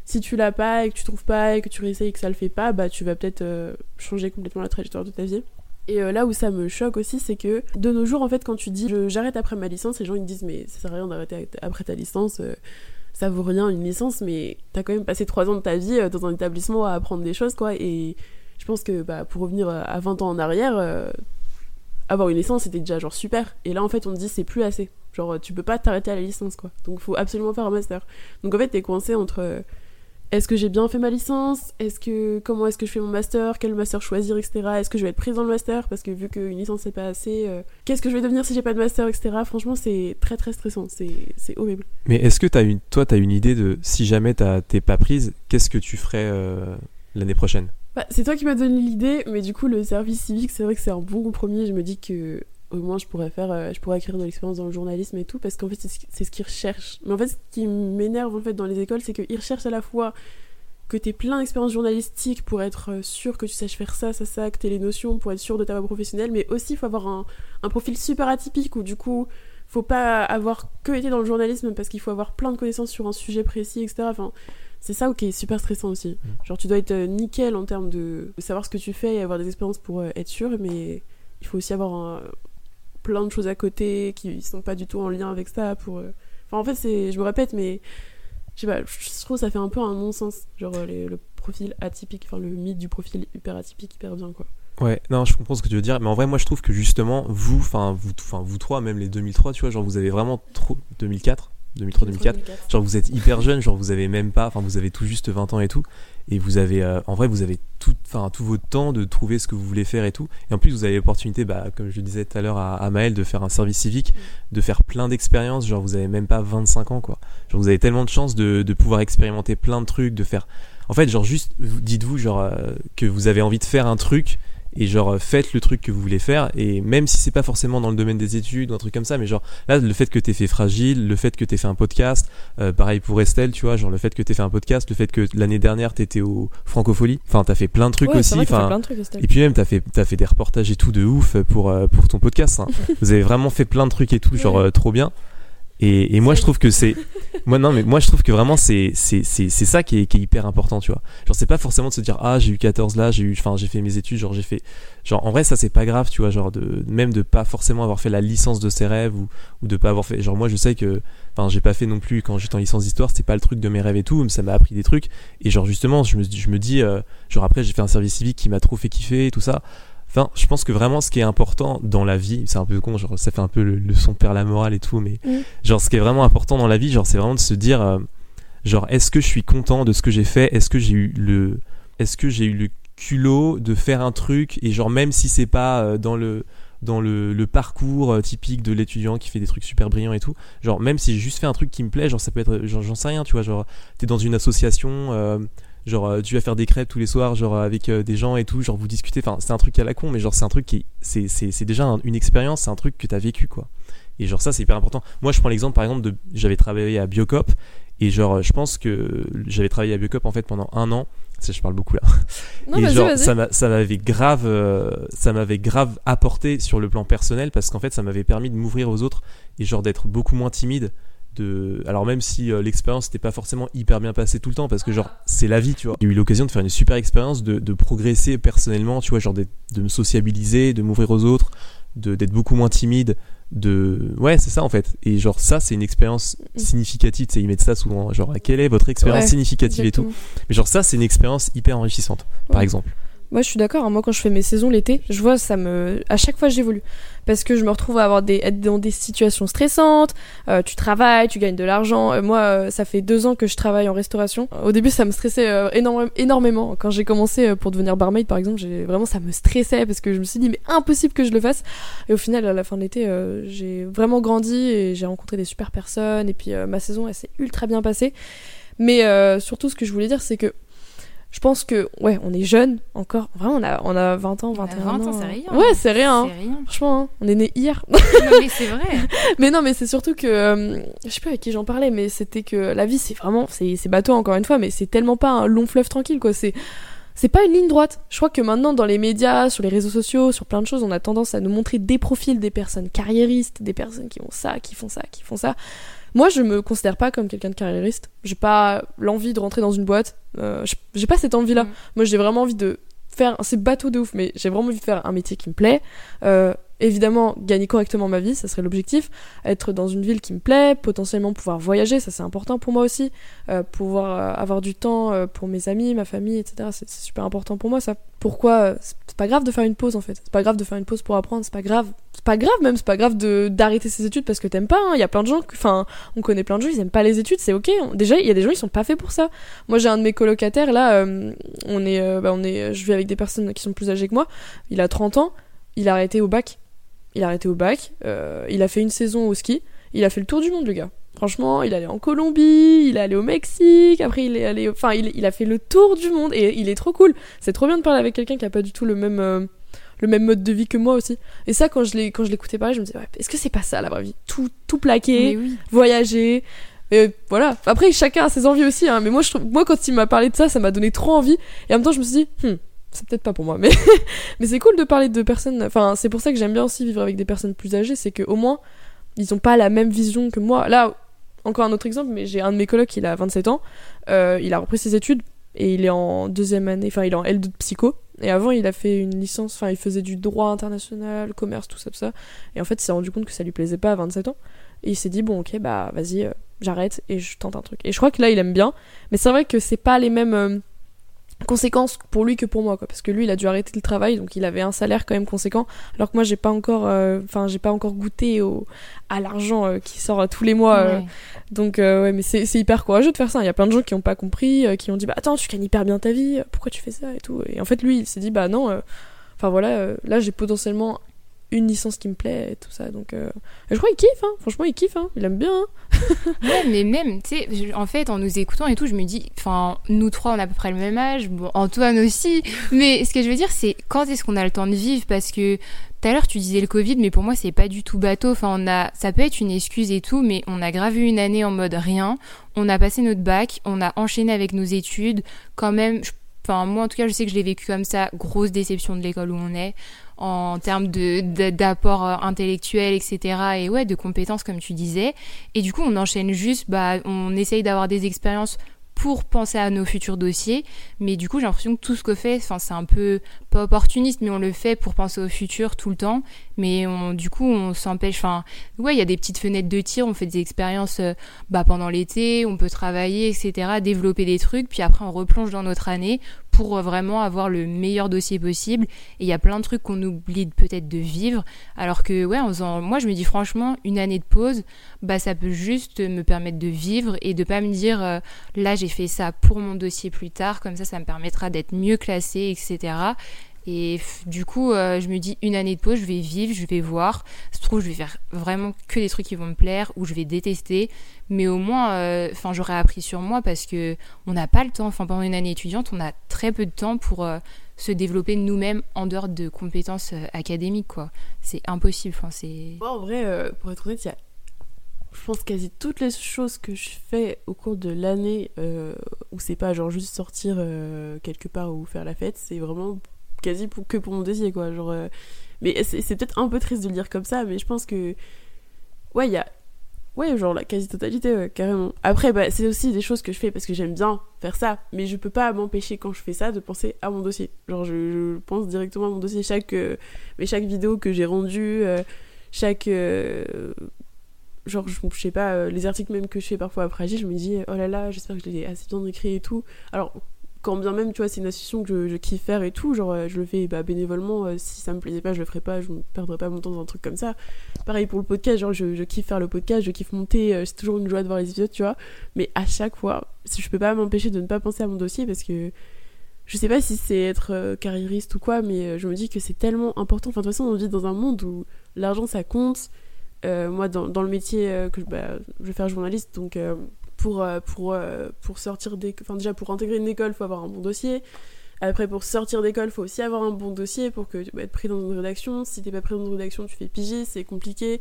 [SPEAKER 1] si tu l'as pas et que tu trouves pas et que tu réessayes et que ça le fait pas, bah tu vas peut-être euh, changer complètement la trajectoire de ta vie. Et là où ça me choque aussi, c'est que de nos jours, en fait, quand tu dis j'arrête après ma licence, les gens ils disent mais ça sert à rien d'arrêter après ta licence, ça vaut rien une licence, mais t'as quand même passé trois ans de ta vie euh, dans un établissement à apprendre des choses, quoi. Et je pense que bah, pour revenir euh, à 20 ans en arrière, euh, avoir une licence c'était déjà genre super. Et là en fait on te dit c'est plus assez. Genre tu peux pas t'arrêter à la licence, quoi. Donc faut absolument faire un master. Donc en fait t'es coincé entre est-ce que j'ai bien fait ma licence? Est-ce que comment est-ce que je fais mon master? Quel master choisir, etc. Est-ce que je vais être prise dans le master? Parce que vu qu'une licence c'est pas assez, euh, qu'est-ce que je vais devenir si j'ai pas de master, etc. Franchement, c'est très très stressant. C'est horrible.
[SPEAKER 2] Mais est-ce que as une, toi, tu as une idée de si jamais t'as- t'es pas prise, qu'est-ce que tu ferais euh, l'année prochaine?
[SPEAKER 1] Bah, c'est toi qui m'as donné l'idée, mais du coup le service civique, c'est vrai que c'est un bon compromis. Je me dis que au moins je pourrais faire, euh, je pourrais acquérir de l'expérience dans le journalisme et tout, parce qu'en fait c'est ce, qu'ils recherchent. Mais en fait, ce qui m'énerve en fait dans les écoles, c'est qu'ils recherchent à la fois que t'aies plein d'expérience journalistique pour être euh, sûr que tu saches faire ça, ça, ça, que t'aies les notions pour être sûr de ta voie professionnelle, mais aussi il faut avoir un, un profil super atypique où du coup faut pas avoir que été dans le journalisme parce qu'il faut avoir plein de connaissances sur un sujet précis, etc. Enfin, c'est ça qui est super stressant aussi.
[SPEAKER 2] Mm.
[SPEAKER 1] Genre, tu dois être euh, nickel en termes de, savoir ce que tu fais et avoir des expériences pour être sûr, mais il faut aussi avoir un- plein de choses à côté qui sont pas du tout en lien avec ça. Pour, euh, Enfin, en fait, c'est, je me répète, mais je sais pas, je trouve ça fait un peu un non-sens. Genre, euh, le profil atypique, enfin, le mythe du profil hyper atypique, hyper bien, quoi.
[SPEAKER 2] Ouais, non, je comprends ce que tu veux dire, mais en vrai, moi, je trouve que justement, vous, enfin, vous, enfin, vous trois, même les 2003, tu vois, genre, vous avez vraiment trop. 2004 2003, 2004 Genre vous êtes hyper jeune, genre vous avez même pas, enfin vous avez tout juste 20 ans et tout, et vous avez, euh, en vrai vous avez tout, enfin tout votre temps de trouver ce que vous voulez faire et tout, et en plus vous avez l'opportunité, bah, comme je le disais tout à l'heure à, à Maël, de faire un service civique, de faire plein d'expériences, genre vous avez même pas 25 ans quoi, genre vous avez tellement de chance de, de pouvoir expérimenter plein de trucs, de faire, en fait genre juste, vous- dites-vous genre euh, que vous avez envie de faire un truc, et genre euh, faites le truc que vous voulez faire. Et même si c'est pas forcément dans le domaine des études ou un truc comme ça mais genre là le fait que t'aies fait fragile le fait que t'aies fait un podcast euh, pareil pour Estelle tu vois genre le fait que t'aies fait un podcast le fait que l'année dernière t'étais au Francophonie. Enfin t'as fait plein de trucs
[SPEAKER 3] Ouais,
[SPEAKER 2] aussi enfin et puis même t'as fait t'as fait des reportages et tout de ouf pour euh, pour ton podcast hein. vous avez vraiment fait plein de trucs et tout genre euh, trop bien et, et moi je trouve que c'est moi non mais moi je trouve que vraiment c'est c'est c'est c'est ça qui est, qui est hyper important tu vois. Genre c'est pas forcément de se dire ah j'ai eu 14 là j'ai eu enfin j'ai fait mes études genre j'ai fait genre en vrai ça c'est pas grave tu vois genre de même de pas forcément avoir fait la licence de ses rêves ou ou de pas avoir fait genre moi je sais que enfin j'ai pas fait non plus quand j'étais en licence d'histoire c'était pas le truc de mes rêves et tout mais ça m'a appris des trucs. Et genre justement je me je me dis euh, genre après j'ai fait un service civique qui m'a trop fait kiffer et tout ça Enfin, je pense que vraiment ce qui est important dans la vie, c'est un peu con, genre ça fait un peu le, le son perd la morale et tout, mais
[SPEAKER 3] Mm.
[SPEAKER 2] genre ce qui est vraiment important dans la vie, genre c'est vraiment de se dire, euh, genre est-ce que je suis content de ce que j'ai fait, est-ce que j'ai eu le, est-ce que j'ai eu le culot de faire un truc? Et genre même si c'est pas euh, dans le dans le, le parcours euh, typique de l'étudiant qui fait des trucs super brillants et tout genre même si j'ai juste fait un truc qui me plaît genre ça peut être genre j'en sais rien tu vois genre t'es dans une association genre euh, tu vas faire des crêpes tous les soirs genre euh, avec euh, des gens et tout genre vous discutez. Enfin c'est un truc à la con mais genre c'est un truc qui c'est c'est c'est déjà un- une expérience c'est un truc que t'as vécu quoi. Et genre ça c'est hyper important. Moi je prends l'exemple par exemple de j'avais travaillé à Biocop et genre je pense que j'avais travaillé à Biocop en fait pendant un an. Ça, je parle beaucoup là.
[SPEAKER 3] Non,
[SPEAKER 2] et genre ça m'a- ça m'avait grave euh, ça m'avait grave apporté sur le plan personnel parce qu'en fait ça m'avait permis de m'ouvrir aux autres et genre d'être beaucoup moins timide de alors même si euh, l'expérience n'était pas forcément hyper bien passée tout le temps parce que genre c'est la vie tu vois. J'ai eu l'occasion de faire une super expérience de, de progresser personnellement tu vois genre de me sociabiliser de m'ouvrir aux autres de d'être beaucoup moins timide de ouais c'est ça en fait. Et genre ça c'est une expérience significative tu sais ils mettent ça souvent genre quelle est votre expérience
[SPEAKER 3] Ouais,
[SPEAKER 2] significative et tout. mais genre ça c'est une expérience hyper enrichissante par exemple
[SPEAKER 3] Moi, je suis d'accord. hein. Moi, quand je fais mes saisons l'été, je vois ça me. À chaque fois, j'évolue parce que je me retrouve à avoir des être dans des situations stressantes. Euh, tu travailles, tu gagnes de l'argent. Euh, moi, euh, ça fait deux ans que je travaille en restauration. Au début, ça me stressait euh, énormément. Quand j'ai commencé pour devenir barmaid, par exemple, j'ai vraiment ça me stressait parce que je me suis dit mais impossible que je le fasse. Et au final, à la fin de l'été, j'ai vraiment grandi et j'ai rencontré des super personnes. Et puis ma saison, elle s'est ultra bien passée. Mais surtout, ce que je voulais dire, c'est que je pense que, ouais, on est jeunes encore. Vraiment, on a, on a 20 ans,
[SPEAKER 4] On a
[SPEAKER 3] 21
[SPEAKER 4] 20 ans,
[SPEAKER 3] ans.
[SPEAKER 4] c'est rien.
[SPEAKER 3] Ouais, c'est rien. hein.
[SPEAKER 4] C'est rien.
[SPEAKER 3] Franchement, hein, on est né hier.
[SPEAKER 4] non, mais c'est vrai.
[SPEAKER 3] mais non, mais c'est surtout que. euh, je sais pas avec qui j'en parlais, mais c'était que la vie, c'est vraiment. C'est c'est bateau, encore une fois, mais c'est tellement pas un long fleuve tranquille, quoi. C'est. C'est pas une ligne droite. Je crois que maintenant, dans les médias, sur les réseaux sociaux, sur plein de choses, on a tendance à nous montrer des profils des personnes carriéristes, des personnes qui ont ça, qui font ça, qui font ça. Moi, je me considère pas comme quelqu'un de carriériste. J'ai pas l'envie de rentrer dans une boîte. Euh, j'ai pas cette envie-là.
[SPEAKER 4] Mm.
[SPEAKER 3] Moi, j'ai vraiment envie de faire. C'est bateau de ouf, mais j'ai vraiment envie de faire un métier qui me plaît. Euh, évidemment, gagner correctement ma vie, ça serait l'objectif. Être dans une ville qui me plaît, potentiellement pouvoir voyager, ça c'est important pour moi aussi. Euh, pouvoir euh, avoir du temps euh, pour mes amis, ma famille, etc. C'est super important pour moi ça. Pourquoi C'est pas grave de faire une pause en fait. C'est pas grave de faire une pause pour apprendre. C'est pas grave. C'est pas grave même. C'est pas grave de d'arrêter ses études parce que t'aimes pas. hein. Il y a plein de gens. Enfin, on connaît plein de gens. Ils aiment pas les études. C'est ok. Déjà, il y a des gens ils sont pas faits pour ça. Moi, j'ai un de mes colocataires là. on est, bah, on est. Je vis avec des personnes qui sont plus âgées que moi. Il a 30 ans. Il a arrêté au bac. Il a arrêté au bac. euh, il a fait une saison au ski. Il a fait le tour du monde, le gars. Franchement, il est allé en Colombie, il est allé au Mexique, après il est allé. Enfin, il, il a fait le tour du monde et il est trop cool. C'est trop bien de parler avec quelqu'un qui a pas du tout le même, euh, le même mode de vie que moi aussi. Et ça, quand je l'écoutais parler, je me disais, ouais, est-ce que c'est pas ça la vraie vie? Tout, tout
[SPEAKER 4] oui.
[SPEAKER 3] voyager. Et voilà. Après, chacun a ses envies aussi. Hein. Mais moi, je trouve, moi, quand il m'a parlé de ça, ça m'a donné trop envie. Et en même temps, je me suis dit, Hmm, c'est peut-être pas pour moi. Mais, mais c'est cool de parler de personnes. Enfin, c'est pour ça que j'aime bien aussi vivre avec des personnes plus âgées. C'est qu'au moins, ils ont pas la même vision que moi. Là, encore un autre exemple, mais j'ai un de mes colocs, il a 27 ans, euh, il a repris ses études et il est en deuxième année, enfin il est en L2 de psycho. Et avant, il a fait une licence, enfin il faisait du droit international, commerce, tout ça, tout ça. Et en fait, il s'est rendu compte que ça lui plaisait pas à 27 ans. Et il s'est dit, bon, ok, bah vas-y, euh, j'arrête et je tente un truc. Et je crois que là, il aime bien. Mais c'est vrai que c'est pas les mêmes euh, conséquences pour lui que pour moi, quoi. Parce que lui, il a dû arrêter le travail, donc il avait un salaire quand même conséquent. Alors que moi, j'ai pas encore, euh, enfin, j'ai pas encore goûté au, à l'argent euh, qui sort tous les mois. euh.
[SPEAKER 4] Ouais.
[SPEAKER 3] donc, euh, ouais, mais c'est c'est hyper courageux de faire ça. Il y a plein de gens qui ont pas compris, euh, qui ont dit, bah attends, tu gagnes hyper bien ta vie, pourquoi tu fais ça et tout. Et en fait, lui, il s'est dit, bah non, euh, enfin voilà, euh, là, j'ai potentiellement une licence qui me plaît et tout ça. Donc, euh, je crois qu'il kiffe, hein. franchement, il kiffe, hein. il aime bien. hein.
[SPEAKER 4] Ouais, mais même, tu sais, en fait, en nous écoutant et tout, je me dis, enfin, nous trois, on a à peu près le même âge, bon, Antoine aussi, mais ce que je veux dire, c'est quand est-ce qu'on a le temps de vivre? Parce que tout à l'heure, tu disais le Covid, mais pour moi, c'est pas du tout bateau. Enfin, on a, ça peut être une excuse et tout, mais on a grave eu une année en mode rien. On a passé notre bac, on a enchaîné avec nos études. Quand même, enfin, moi, en tout cas, je sais que je l'ai vécu comme ça. Grosse déception de l'école où on est en termes d'apport euh, intellectuel, etc. Et ouais, de compétences, comme tu disais. Et du coup, on enchaîne juste, bah, on essaye d'avoir des expériences pour penser à nos futurs dossiers. Mais du coup, j'ai l'impression que tout ce qu'on fait, enfin, c'est un peu pas opportuniste, mais on le fait pour penser au futur tout le temps. Mais on, du coup, on s'empêche. Enfin, ouais, il y a des petites fenêtres de tir. On fait des expériences euh, bah, pendant l'été. On peut travailler, etc. Développer des trucs. Puis après, on replonge dans notre année pour euh, vraiment avoir le meilleur dossier possible. Et il y a plein de trucs qu'on oublie peut-être de vivre. Alors que, ouais, en faisant, moi, je me dis franchement, une année de pause, bah, ça peut juste me permettre de vivre et de pas me dire, euh, là, j'ai fait ça pour mon dossier plus tard. Comme ça, ça me permettra d'être mieux classé, etc. Et du coup, euh, je me dis une année de pause, je vais vivre, je vais voir. Se trouve, je vais faire vraiment que des trucs qui vont me plaire ou je vais détester. Mais au moins, euh, enfin, j'aurais appris sur moi parce que on n'a pas le temps. Enfin, pendant une année étudiante, on a très peu de temps pour euh, se développer nous-mêmes en dehors de compétences euh, académiques, quoi. C'est impossible. Enfin, c'est.
[SPEAKER 1] Moi, en vrai, euh, pour être honnête, y a, je pense, quasi toutes les choses que je fais au cours de l'année euh, où c'est pas genre juste sortir euh, quelque part ou faire la fête, c'est vraiment quasi pour, que pour mon dossier, quoi. Genre, euh, mais c'est peut-être un peu triste de le dire comme ça, mais je pense que. Ouais, il y a. Ouais, genre la quasi-totalité, carrément. Après, bah, c'est aussi des choses que je fais parce que j'aime bien faire ça, mais je peux pas m'empêcher quand je fais ça de penser à mon dossier. Genre, je, pense directement à mon dossier. Chaque, euh, mais chaque vidéo que j'ai rendue, euh, chaque. genre, je, sais pas, les articles même que je fais parfois après je me dis, oh là là, j'espère que je l'ai assez bien écrit et tout. Alors, quand bien même, tu vois, c'est une association que je, kiffe faire et tout, genre, euh, je le fais bah, bénévolement, euh, si ça me plaisait pas, je le ferais pas, je ne perdrais pas mon temps dans un truc comme ça. Pareil pour le podcast, genre, je, kiffe faire le podcast, je kiffe monter, euh, c'est toujours une joie de voir les épisodes, tu vois. Mais à chaque fois, je peux pas m'empêcher de ne pas penser à mon dossier parce que je sais pas si c'est être carriériste ou quoi, mais je me dis que c'est tellement important. Enfin, de toute façon, on vit dans un monde où l'argent ça compte. Moi, dans, dans le métier que bah, je vais faire journaliste, donc pour, euh, pour, euh, pour sortir des. Enfin, déjà, pour intégrer une école, faut avoir un bon dossier. Après, pour sortir d'école, faut aussi avoir un bon dossier pour que tu peux être pris dans une rédaction. Si t'es pas pris dans une rédaction, tu fais piger, c'est compliqué.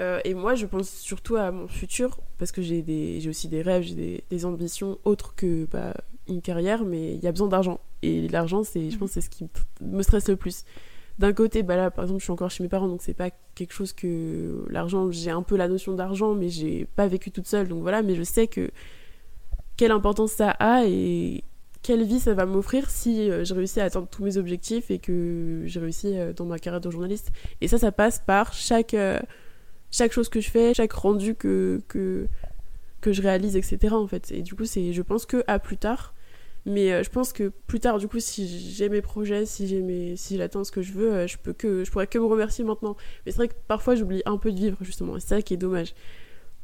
[SPEAKER 1] Euh, et moi, je pense surtout à mon futur, parce que j'ai des- j'ai aussi des rêves, j'ai des, des ambitions autres que bah, une carrière, mais il y a besoin d'argent. Et l'argent, c'est, je pense, c'est ce qui me stresse le plus. D'un côté, bah là, par exemple, je suis encore chez mes parents, donc c'est pas quelque chose que l'argent, j'ai un peu la notion d'argent, mais j'ai pas vécu toute seule, donc voilà. Mais je sais que quelle importance ça a et quelle vie ça va m'offrir si euh, je réussis à atteindre tous mes objectifs et que j'ai réussi euh, dans ma carrière de journaliste. Et ça, ça passe par chaque euh, chaque chose que je fais, chaque rendu que, que, que je réalise, etc. en fait. Et du coup, c'est, je pense que à plus tard. Mais euh, je pense que plus tard, du coup, si j'ai mes projets, si j'ai mes, si j'atteins ce que je veux, euh, je peux que, je pourrais que me remercier maintenant. Mais c'est vrai que parfois, j'oublie un peu de vivre justement. Et c'est ça qui est dommage.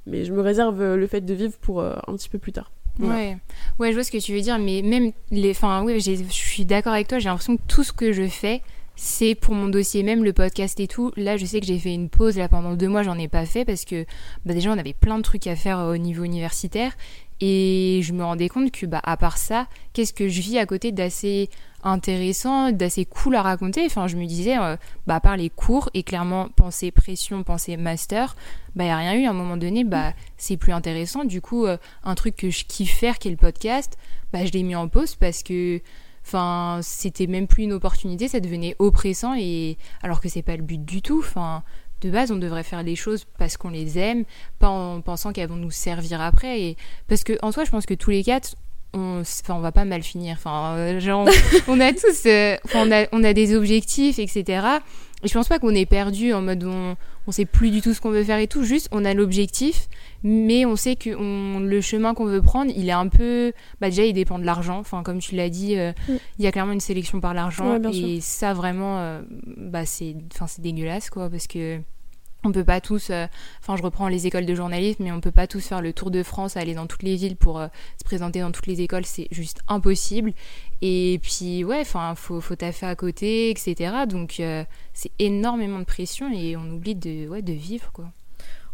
[SPEAKER 1] Mais je me réserve euh, le fait de vivre pour un petit peu plus tard. Voilà.
[SPEAKER 4] Ouais, ouais, je vois ce que tu veux dire, mais même les, enfin, j'ai- je suis d'accord avec toi. J'ai l'impression que tout ce que je fais, c'est pour mon dossier, même le podcast et tout. Là, je sais que j'ai fait une pause là pendant deux mois, j'en ai pas fait parce que bah, déjà on avait plein de trucs à faire au niveau universitaire et je me rendais compte que bah à part ça, qu'est-ce que je vis à côté d'assez intéressant, d'assez cool à raconter? Enfin, je me disais, euh, bah à part les cours et clairement penser pression, penser master, bah y a rien eu. À un moment donné, bah c'est plus intéressant. Du coup. euh, un truc que je kiffe faire qui est le podcast, bah je l'ai mis en pause parce que enfin c'était même plus une opportunité, ça devenait oppressant et alors que c'est pas le but du tout. Enfin de base, on devrait faire les choses parce qu'on les aime, pas en pensant qu'elles vont nous servir après. Et... Parce que en soi, je pense que tous les quatre, on, enfin, on va pas mal finir. Enfin, euh, genre, on a tous, euh, on, a, on a des objectifs, etc. Et je pense pas qu'on est perdu en mode on, on sait plus du tout ce qu'on veut faire et tout. Juste, on a l'objectif, mais on sait que on, le chemin qu'on veut prendre, il est un peu. Bah, déjà, il dépend de l'argent. Enfin, comme tu l'as dit, euh,
[SPEAKER 3] Mm.
[SPEAKER 4] il y a clairement une sélection par l'argent.
[SPEAKER 3] Ouais,
[SPEAKER 4] et ça, vraiment, euh, bah, c'est dégueulasse, quoi, parce que. On peut pas tous, euh, enfin je reprends les écoles de journalisme, mais on peut pas tous faire le tour de France, aller dans toutes les villes pour se présenter dans toutes les écoles, c'est juste impossible. Et puis ouais, enfin faut faut taffer à côté, etc. Donc c'est énormément de pression et on oublie de ouais de vivre quoi.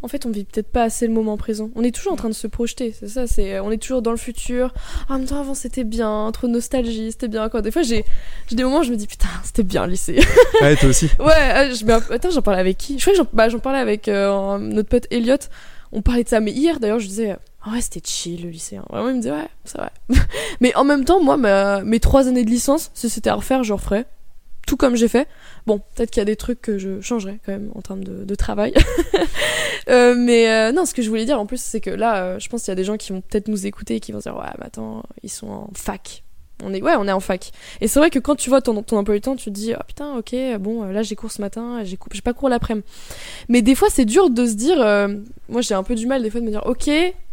[SPEAKER 3] En fait, on vit peut-être pas assez le moment présent. On est toujours en train de se projeter, c'est ça. C'est, on est toujours dans le futur. Ah, en même temps, avant c'était bien, trop de nostalgie, c'était bien. Quoi. Des fois, j'ai, j'ai des moments où je me dis putain, c'était bien le lycée.
[SPEAKER 2] Ouais, toi aussi.
[SPEAKER 3] ouais, euh, je, mais, attends, j'en parlais avec qui? Je crois que j'en, bah, j'en parlais avec euh, notre pote Elliot. On parlait de ça, mais hier d'ailleurs, je disais, ah ouais, c'était chill le lycée. hein. Vraiment, il me disait, ouais, c'est vrai. mais en même temps, moi, ma- mes trois années de licence, si c'était à refaire, je referais. Tout comme j'ai fait. Bon, peut-être qu'il y a des trucs que je changerais quand même en termes de, travail. Euh, mais euh, non, ce que je voulais dire en plus, c'est que là, euh, je pense qu'il y a des gens qui vont peut-être nous écouter et qui vont dire, ouais, mais attends, ils sont en fac. On est, ouais, on est en fac. Et c'est vrai que quand tu vois ton, ton emploi du temps, tu te dis, oh putain, ok, bon, là j'ai cours ce matin, j'ai pas cours l'après-midi. Mais des fois, c'est dur de se dire, moi j'ai un peu du mal des fois de me dire, ok,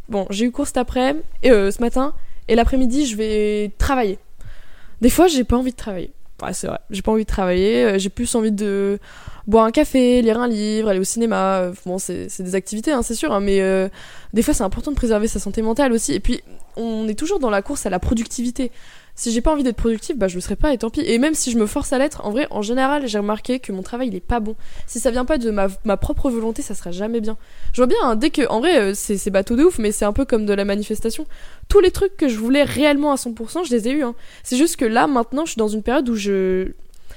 [SPEAKER 3] bon, j'ai eu cours cet après-midi, et, ce matin, et l'après-midi, je vais travailler. Des fois, j'ai pas envie de travailler. Ouais, c'est vrai, j'ai pas envie de travailler, euh, j'ai plus envie de boire un café, lire un livre, aller au cinéma. euh, Bon, c'est des activités, hein, c'est sûr, hein, mais euh, des fois, c'est important de préserver sa santé mentale aussi. Et puis, on est toujours dans la course à la productivité. Si j'ai pas envie d'être productif, bah je le serai pas et tant pis. Et même si je me force à l'être, en vrai, en général, j'ai remarqué que mon travail il est pas bon. Si ça vient pas de ma, ma propre volonté, ça sera jamais bien. Je vois bien, hein, dès que, en vrai, euh, c'est c'est bateau de ouf, mais c'est un peu comme de la manifestation. Tous les trucs que je voulais réellement à 100%, je les ai eus. Hein. C'est juste que là, maintenant, je suis dans une période où je.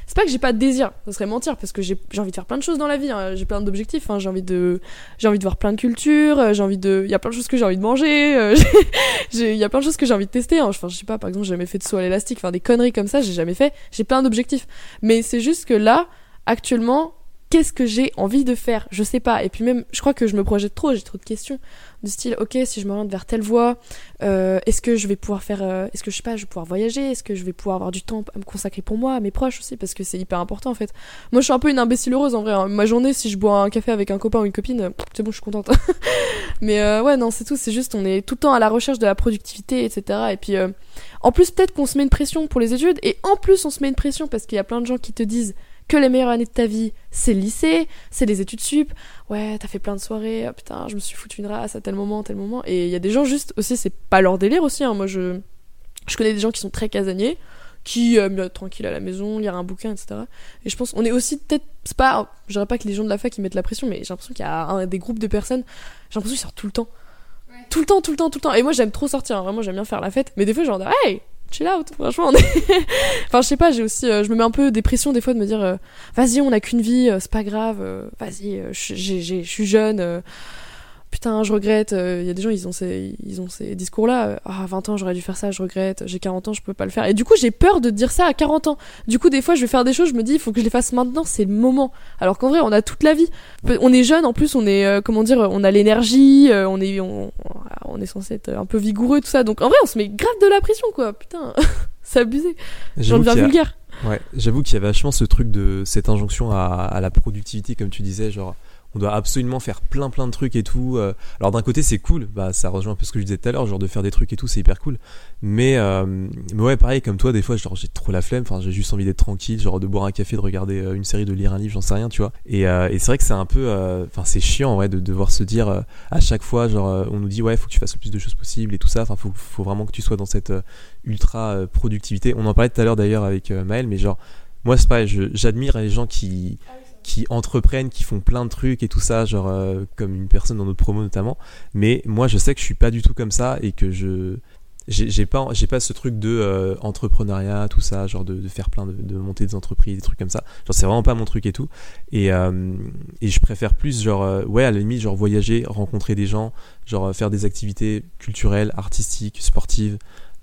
[SPEAKER 3] C'est pas que j'ai pas de désir, ça serait mentir, parce que j'ai envie de faire plein de choses dans la vie. hein. J'ai plein d'objectifs. hein. J'ai envie de, j'ai envie de voir plein de cultures. euh, J'ai envie de, il y a plein de choses que j'ai envie de manger. euh, Il y a plein de choses que j'ai envie de tester. hein. Enfin, je sais pas, par exemple, j'ai jamais fait de saut à l'élastique. Enfin, des conneries comme ça, j'ai jamais fait. J'ai plein d'objectifs. Mais c'est juste que là, actuellement, qu'est-ce que j'ai envie de faire? Je sais pas. Et puis même, je crois que je me projette trop. J'ai trop de questions du style, ok, si je m'oriente vers telle voie, euh, est-ce que je vais pouvoir faire, euh, est-ce que je sais pas, je vais pouvoir voyager, est-ce que je vais pouvoir avoir du temps à me consacrer pour moi, mes proches aussi, parce que c'est hyper important en fait. Moi, je suis un peu une imbécile heureuse en vrai. hein. Ma journée, si je bois un café avec un copain ou une copine, euh, c'est bon, je suis contente. Mais euh, ouais, non, c'est tout. C'est juste, on est tout le temps à la recherche de la productivité, etc. Et puis, en plus, peut-être qu'on se met une pression pour les études, et en plus, on se met une pression parce qu'il y a plein de gens qui te disent que les meilleures années de ta vie, c'est le lycée, c'est les études sup. Ouais, t'as fait plein de soirées, ah, putain, je me suis foutu une race à tel moment, tel moment. Et il y a des gens juste aussi, c'est pas leur délire aussi. hein. Moi, je, je connais des gens qui sont très casaniers, qui aiment bien être tranquille à la maison, lire un bouquin, etc. Et je pense, on est aussi peut-être, c'est pas, je dirais pas que les gens de la fac ils mettent la pression, mais j'ai l'impression qu'il y a un, des groupes de personnes, j'ai l'impression qu'ils sortent tout le temps. Tout le temps, tout le temps, tout le temps. Et moi, j'aime trop sortir, hein. vraiment, j'aime bien faire la fête. Mais des fois, genre, hey, chill out, franchement, est. enfin, je sais pas, j'ai aussi, euh, je me mets un peu des pressions des fois de me dire, euh, vas-y, on a qu'une vie, euh, c'est pas grave, vas-y, je suis jeune. Euh, Putain, je regrette. Il y a des gens, ils ont ces, ils ont ces discours-là. euh, Ah, 20 ans, j'aurais dû faire ça, je regrette. J'ai 40 ans, je peux pas le faire. Et du coup, j'ai peur de dire ça à 40 ans. Du coup, des fois, je vais faire des choses, je me dis, il faut que je les fasse maintenant, c'est le moment. Alors qu'en vrai, on a toute la vie. On est jeune, en plus, on est, euh, comment dire, on a l'énergie, euh, on est, on, on est censé être un peu vigoureux, tout ça. Donc, en vrai, on se met grave de la pression, quoi. Putain, c'est abusé. J'en deviens vulgaire.
[SPEAKER 2] Ouais, j'avoue qu'il y a vachement ce truc de cette injonction à, à la productivité, comme tu disais, genre on doit absolument faire plein plein de trucs et tout. euh. Alors d'un côté c'est cool, bah ça rejoint un peu ce que je disais tout à l'heure, genre de faire des trucs et tout, c'est hyper cool. Mais, euh, ouais, pareil comme toi, des fois genre j'ai trop la flemme, enfin j'ai juste envie d'être tranquille, genre de boire un café, de regarder euh, une série, de lire un livre, j'en sais rien, tu vois. Et, c'est vrai que c'est un peu, enfin c'est chiant vrai de devoir se dire à chaque fois, genre on nous dit ouais faut que tu fasses le plus de choses possible et tout ça, enfin faut, faut vraiment que tu sois dans cette ultra productivité. On en parlait tout à l'heure d'ailleurs avec Maël, mais genre moi c'est pareil, j'admire les gens qui qui entreprennent, qui font plein de trucs et tout ça, genre euh, comme une personne dans notre promo notamment. Mais moi je sais que je suis pas du tout comme ça et que je j'ai pas j'ai pas ce truc de euh, entrepreneuriat tout ça genre de, faire plein de, de monter des entreprises des trucs comme ça. Genre c'est vraiment pas mon truc et tout. Et euh, et je préfère plus genre ouais à la limite genre voyager rencontrer des gens genre faire des activités culturelles artistiques sportives.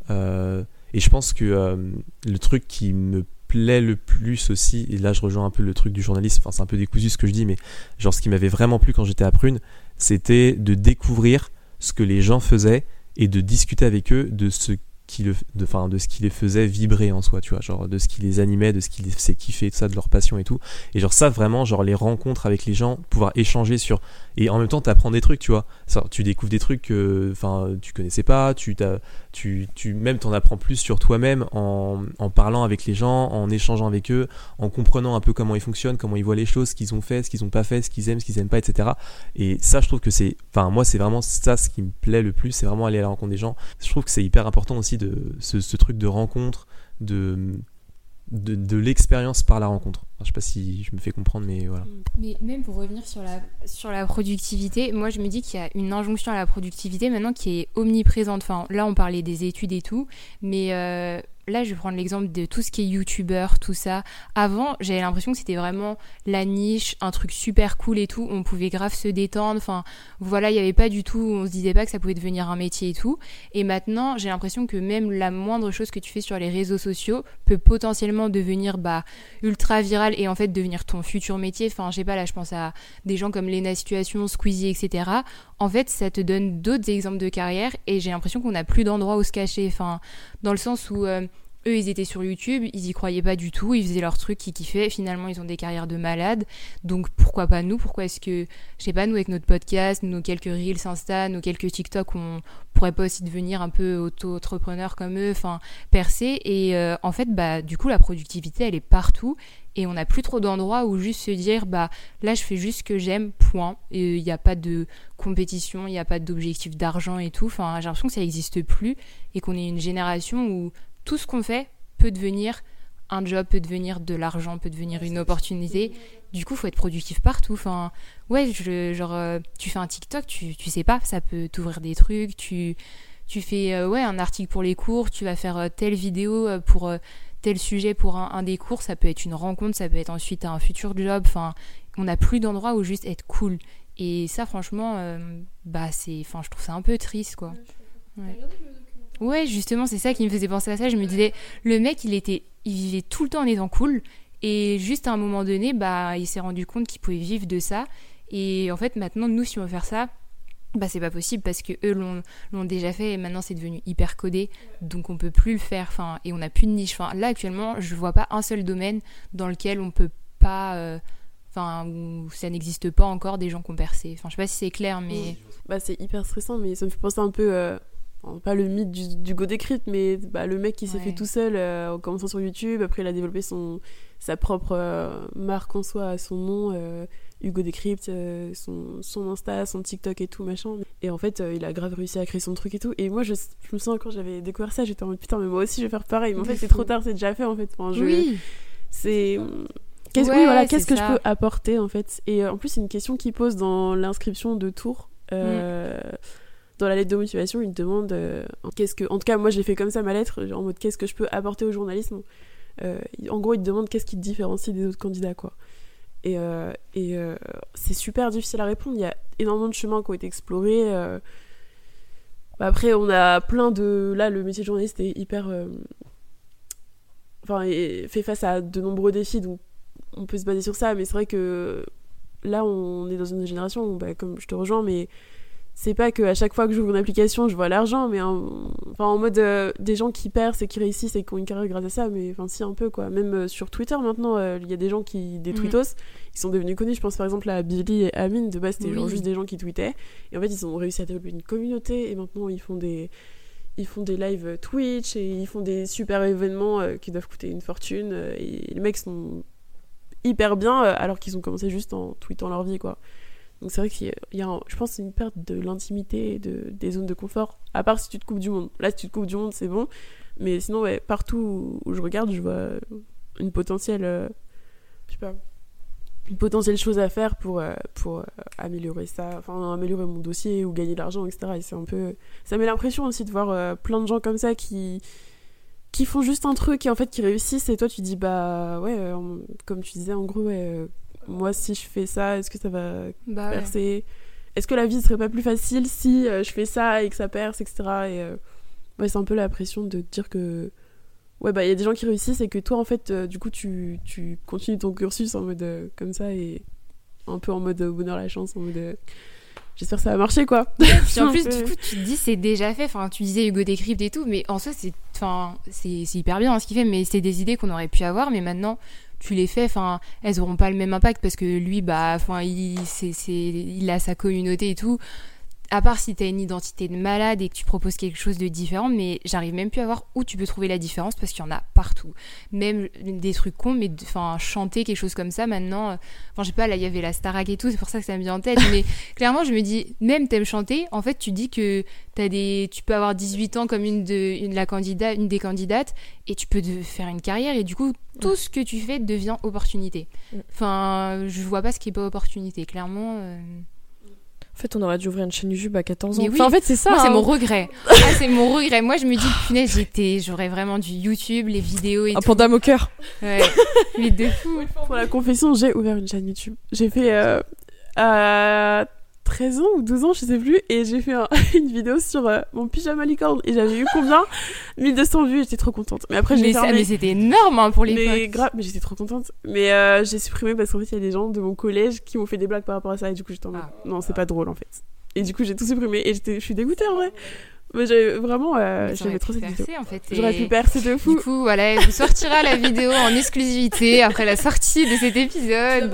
[SPEAKER 2] Et je pense que le truc qui me le plus aussi, et là je rejoins un peu le truc du journaliste, enfin c'est un peu décousu ce que je dis, mais genre ce qui m'avait vraiment plu quand j'étais à Prune, c'était de découvrir ce que les gens faisaient et de discuter avec eux de ce qui le, de, de ce qui les faisait vibrer en soi, tu vois, genre de ce qui les animait, de ce qui les faisait kiffer, tout ça, de leur passion et tout. Et genre ça, vraiment, genre les rencontres avec les gens, pouvoir échanger sur... Et en même temps, t'apprends des trucs, tu vois. Ça, tu découvres des trucs que enfin, tu connaissais pas, tu, t'as, tu, même t'en apprends plus sur toi-même en, parlant avec les gens, en échangeant avec eux, en comprenant un peu comment ils fonctionnent, comment ils voient les choses, ce qu'ils ont fait, ce qu'ils ont pas fait, ce qu'ils aiment, ce qu'ils aiment pas, etc. Et ça, je trouve que c'est... Enfin, moi, c'est vraiment ça ce qui me plaît le plus, c'est vraiment aller à la rencontre des gens. Je trouve que c'est hyper important aussi de ce truc de rencontre, de, de, de l'expérience par la rencontre. Enfin, je sais pas si je me fais comprendre, mais voilà.
[SPEAKER 4] Mais même pour revenir sur la, sur la productivité, moi je me dis qu'il y a une injonction à la productivité maintenant qui est omniprésente. Enfin, là on parlait des études et tout, mais euh, là je vais prendre l'exemple de tout ce qui est youtubeur, tout ça. Avant, j'avais l'impression que c'était vraiment la niche, un truc super cool et tout. On pouvait grave se détendre. Enfin, voilà, il n'y avait pas du tout, on se disait pas que ça pouvait devenir un métier et tout. Et maintenant, j'ai l'impression que même la moindre chose que tu fais sur les réseaux sociaux peut potentiellement devenir bah, ultra viral et en fait devenir ton futur métier. Enfin, je sais pas, là je pense à des gens comme Lena Situation, Squeezie, etc. En fait, ça te donne d'autres exemples de carrière et j'ai l'impression qu'on n'a plus d'endroit où se cacher. Enfin, dans le sens où euh, eux, ils étaient sur YouTube, ils y croyaient pas du tout, ils faisaient leur truc, ils kiffaient. Finalement, ils ont des carrières de malades. Donc pourquoi pas nous? Pourquoi est-ce que, je sais pas, nous avec notre podcast, nos quelques reels Insta, nos quelques TikTok, on pourrait pas aussi devenir un peu auto-entrepreneur comme eux, enfin percer Et euh, en fait, bah du coup, la productivité, elle est partout et on n'a plus trop d'endroits où juste se dire bah là je fais juste ce que j'aime point. Et il n'y a pas de compétition il n'y a pas d'objectif d'argent et tout. Enfin j'ai l'impression que ça n'existe plus et qu'on est une génération où tout ce qu'on fait peut devenir un job peut devenir de l'argent peut devenir une opportunité. Du coup faut être productif partout. Enfin ouais genre euh, tu fais un TikTok tu, tu sais pas ça peut t'ouvrir des trucs. Tu tu fais euh, ouais un article pour les cours tu vas faire euh, telle vidéo euh, pour euh, tel sujet pour un, un des cours, ça peut être une rencontre, ça peut être ensuite un futur job. Enfin, on n'a plus d'endroit où juste être cool. Et ça, franchement, euh, bah c'est, enfin, je trouve ça un peu triste, quoi. Ouais, ouais justement, c'est ça qui me faisait penser à ça. Je me disais, le mec, il était, il vivait tout le temps en étant cool, et juste à un moment donné, bah, il s'est rendu compte qu'il pouvait vivre de ça. Et en fait, maintenant, nous, si on veut faire ça, bah c'est pas possible parce que eux l'ont l'ont déjà fait et maintenant c'est devenu hyper codé donc on peut plus le faire enfin et on n'a plus de niche enfin là actuellement je vois pas un seul domaine dans lequel on peut pas euh, enfin où ça n'existe pas encore des gens qui ont percé enfin je sais pas si c'est clair mais
[SPEAKER 1] Bah, c'est hyper stressant, mais ça me fait penser un peu. euh, pas le mythe du, du go décrypte, mais bah, le mec qui s'est
[SPEAKER 4] Ouais.
[SPEAKER 1] fait tout seul euh, en commençant sur YouTube. Après, il a développé son, sa propre marque en soi, à son nom. Hugo Décrypte, euh, son, son Insta, son TikTok et tout, machin. Et en fait, euh, il a grave réussi à créer son truc et tout. Et moi, je, je me sens quand j'avais découvert ça, j'étais en mode putain, mais moi aussi, je vais faire pareil. Mais en fait, c'est trop tard, c'est déjà fait en fait. Enfin, je-
[SPEAKER 4] oui
[SPEAKER 1] c'est qu'est-ce
[SPEAKER 4] Ouais,
[SPEAKER 1] oui, voilà qu'est-ce que
[SPEAKER 4] ça.
[SPEAKER 1] je peux apporter en fait? Et euh, en plus c'est une question qu'il pose dans l'inscription de Tours euh,
[SPEAKER 4] Mm.
[SPEAKER 1] dans la lettre de motivation il demande euh, qu'est-ce que en tout cas moi j'ai fait comme ça ma lettre en mode qu'est-ce que je peux apporter au journalisme? Euh, en gros il te demande qu'est-ce qui te différencie des autres candidats quoi et, euh, euh, c'est super difficile à répondre il y a énormément de chemins qui ont été explorés euh. Bah, après on a plein de là le métier de journaliste est hyper enfin, et fait face à de nombreux défis, donc on peut se baser sur ça, mais c'est vrai que là, on est dans une génération où, bah, comme je te rejoins, mais c'est pas que à chaque fois que j'ouvre une application, je vois l'argent, mais en, enfin, en mode euh, des gens qui percent et qui réussissent et qui ont une carrière grâce à ça, mais enfin, si, un peu quoi. Même euh, sur Twitter maintenant, euh, il y a des gens qui, des tweetos, ils sont devenus connus. Je pense par exemple à Billy et Amine, de base, c'était
[SPEAKER 4] Oui.
[SPEAKER 1] juste des gens qui tweetaient, et en fait, ils ont réussi à développer une communauté, et maintenant, ils font des ils font des lives Twitch et ils font des super événements qui doivent coûter une fortune. et les mecs sont hyper bien alors qu'ils ont commencé juste en tweetant leur vie, quoi. Donc c'est vrai qu'il y a, je pense une perte de l'intimité de, des zones de confort. À part si tu te coupes du monde. Là, si tu te coupes du monde, c'est bon. Mais sinon, ouais, partout où, je regarde, je vois une potentielle, euh, je sais pas, une potentielle chose à faire pour, euh, pour euh, améliorer ça, enfin améliorer mon dossier ou gagner de l'argent, etc. Et c'est un peu, ça met l'impression aussi de voir plein de gens comme ça qui qui font juste un truc et en fait qui réussissent et toi tu dis bah ouais comme tu disais en gros ouais moi si je fais ça est-ce que ça va
[SPEAKER 4] bah ouais.
[SPEAKER 1] percer? Est-ce que la vie serait pas plus facile si euh, je fais ça et que ça perce etc et euh, ouais c'est un peu la pression de dire que ouais, bah, il y a des gens qui réussissent et que toi, en fait, euh, du coup, tu, tu continues ton cursus en mode comme ça et un peu en mode bonheur, la chance, en mode. J'espère que ça va marcher, quoi.
[SPEAKER 4] Puis en plus, du coup, tu te dis c'est déjà fait. Enfin, tu disais Hugo Décrypte et tout, mais en soi, c'est, enfin, c'est, c'est hyper bien hein, ce qu'il fait. Mais c'est des idées qu'on aurait pu avoir, mais maintenant, tu les fais. Enfin, elles auront pas le même impact parce que lui, bah, enfin, il, c'est, c'est, il a sa communauté et tout. À part si t'as une identité de malade et que tu proposes quelque chose de différent, mais j'arrive même plus à voir où tu peux trouver la différence parce qu'il y en a partout. Même des trucs cons, mais enfin chanter quelque chose comme ça maintenant. euh, Enfin, je sais pas, là il y avait la Starac et tout, c'est pour ça que ça me vient en tête. Mais clairement, je me dis, même t'aimes chanter, en fait, tu dis que t'as des, tu peux avoir 18 ans comme une de, une, la candidate, une des candidates, et tu peux de, faire une carrière, et du coup, tout ce que tu fais devient opportunité.
[SPEAKER 3] Mm.
[SPEAKER 4] Enfin, je vois pas ce qui est pas opportunité, clairement. euh.
[SPEAKER 3] En fait, on aurait dû ouvrir une chaîne YouTube à 14 ans.
[SPEAKER 4] Mais oui.
[SPEAKER 3] Enfin, en fait, c'est ça.
[SPEAKER 4] Moi, c'est
[SPEAKER 3] hein.
[SPEAKER 4] mon regret. ah, c'est mon regret. Moi, je me dis, punaise, j'étais, j'aurais vraiment du YouTube, les vidéos et
[SPEAKER 3] Un
[SPEAKER 4] tout.
[SPEAKER 3] panda moqueur.
[SPEAKER 4] Ouais. Mais de fou.
[SPEAKER 1] Pour la confession, j'ai ouvert une chaîne YouTube. J'ai fait euh, à 13 ans ou 12 ans, je sais plus, et j'ai fait un- une vidéo sur euh, mon pyjama licorne et j'avais eu combien? 1200 vues, j'étais trop contente. Mais après, j'ai
[SPEAKER 4] Mais, ça-
[SPEAKER 1] fermé.
[SPEAKER 4] mais c'était énorme hein, pour
[SPEAKER 1] Mais
[SPEAKER 4] l'époque.
[SPEAKER 1] grave, mais j'étais trop contente. Mais euh, j'ai supprimé parce qu'en fait, il y a des gens de mon collège qui m'ont fait des blagues par rapport à ça et du coup, j'étais en mode,
[SPEAKER 4] Ah.
[SPEAKER 1] non, c'est pas drôle en fait. Et du coup, j'ai tout supprimé et j'étais, je suis dégoûtée en vrai. Mais j'avais vraiment, euh,
[SPEAKER 4] Mais aurait
[SPEAKER 1] j'avais trop cette vidéo.
[SPEAKER 4] en fait.
[SPEAKER 1] J'aurais pu percer de
[SPEAKER 4] Du
[SPEAKER 1] fou.
[SPEAKER 4] coup, voilà, elle vous sortira la vidéo en exclusivité après la sortie de cet épisode.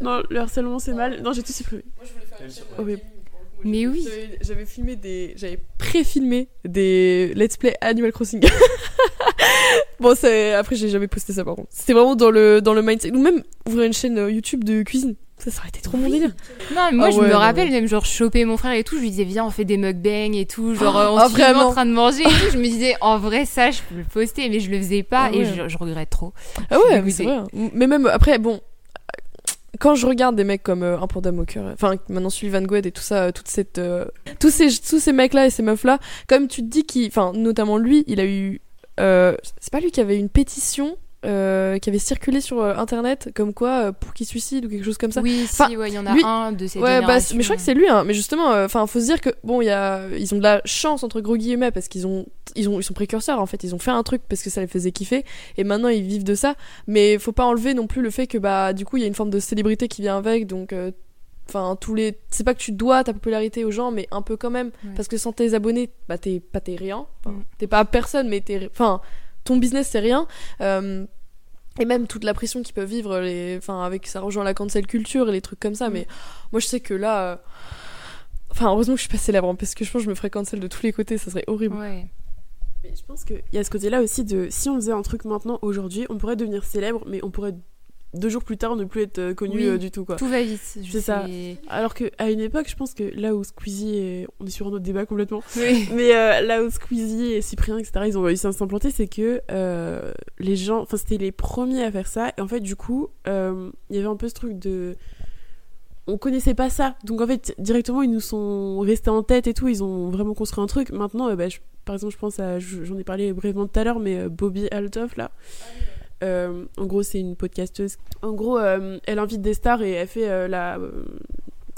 [SPEAKER 1] Non, le harcèlement c'est mal. Non, j'ai tout supprimé. Horrible.
[SPEAKER 4] Mais oui.
[SPEAKER 3] J'avais- filmé des. J'avais pré-filmé des Let's Play Animal Crossing. bon, c'est- après, j'ai jamais posté ça par contre. C'était vraiment dans le, dans le mindset. Ou même ouvrir une chaîne euh, YouTube de cuisine. Ça, ça aurait été trop mon délire.
[SPEAKER 4] Non, mais moi,
[SPEAKER 3] Ah
[SPEAKER 4] je
[SPEAKER 3] ouais,
[SPEAKER 4] me rappelle même, genre, choper mon frère et tout. Je lui disais, viens, on fait des mukbangs et tout. Genre, euh, on
[SPEAKER 3] Ah,
[SPEAKER 4] se filme en train de manger et tout. Je me disais, en vrai, ça, je peux le poster, mais je le faisais pas
[SPEAKER 3] Ah
[SPEAKER 4] et
[SPEAKER 3] ouais.
[SPEAKER 4] je, je regrette trop.
[SPEAKER 3] Ah
[SPEAKER 4] Je
[SPEAKER 3] ouais, mais c'est vrai. hein. Mais même après, bon. Quand je regarde des mecs comme euh, un panda moqueur, enfin maintenant Sullivan Gwed et tout ça, euh, toute cette, euh, tous ces tous ces mecs là et ces meufs là, comme tu te dis enfin notamment lui, il a eu, c'est pas lui qui avait une pétition euh, qui avait circulé sur euh, internet comme quoi euh, pour qu'il se suicide ou quelque chose comme ça.
[SPEAKER 4] Oui,
[SPEAKER 3] Enfin,
[SPEAKER 4] si, ouais, il y en a
[SPEAKER 3] lui-
[SPEAKER 4] un de cette
[SPEAKER 3] Ouais, bah, mais je crois que c'est lui, hein. Mais justement, euh, enfin, faut se dire que bon, il y a, ils ont de la chance entre gros guillemets parce qu'ils ont, ils ont, ils sont précurseurs en fait. Ils ont fait un truc parce que ça les faisait kiffer et maintenant ils vivent de ça. Mais faut pas enlever non plus le fait que bah, du coup, il y a une forme de célébrité qui vient avec, donc. euh, Enfin, tous les. C'est pas que tu dois ta popularité aux gens, mais un peu quand même.
[SPEAKER 4] Ouais.
[SPEAKER 3] Parce que sans tes abonnés, bah, t'es pas t'es rien. Enfin,
[SPEAKER 4] Mm.
[SPEAKER 3] T'es pas personne, mais t'es. Enfin, ton business, c'est rien. Euh, et même toute la pression qu'ils peuvent vivre, les... enfin, avec ça rejoint la cancel culture et les trucs comme ça.
[SPEAKER 4] Mm.
[SPEAKER 3] Mais moi, je sais que là. euh, Enfin, heureusement que je suis pas célèbre, hein, parce que je pense que je me ferais cancel de tous les côtés, ça serait horrible.
[SPEAKER 4] Ouais.
[SPEAKER 1] Mais je pense qu'il y a ce côté-là aussi de si on faisait un truc maintenant, aujourd'hui, on pourrait devenir célèbre, mais on pourrait deux jours plus tard ne plus être euh, connu
[SPEAKER 4] Oui.
[SPEAKER 1] euh, du tout quoi.
[SPEAKER 4] Tout va vite.
[SPEAKER 1] C'est ça. Alors que à une époque, je pense que là où Squeezie est... on est sur un autre débat complètement,
[SPEAKER 4] Oui.
[SPEAKER 1] mais euh, là où Squeezie et Cyprien etc ils ont réussi à s'implanter, c'est que euh, les gens, enfin c'était les premiers à faire ça et en fait du coup euh, il y avait un peu ce truc de on connaissait pas ça. Donc en fait, directement, ils nous sont restés en tête et tout. Ils ont vraiment construit un truc. Maintenant, euh, bah, je- par exemple, je pense à. je- J'en ai parlé brièvement tout à l'heure, mais euh, Bobby Altoff, là. Euh, en gros, c'est une podcasteuse. En gros, euh, elle invite des stars et elle fait euh, la.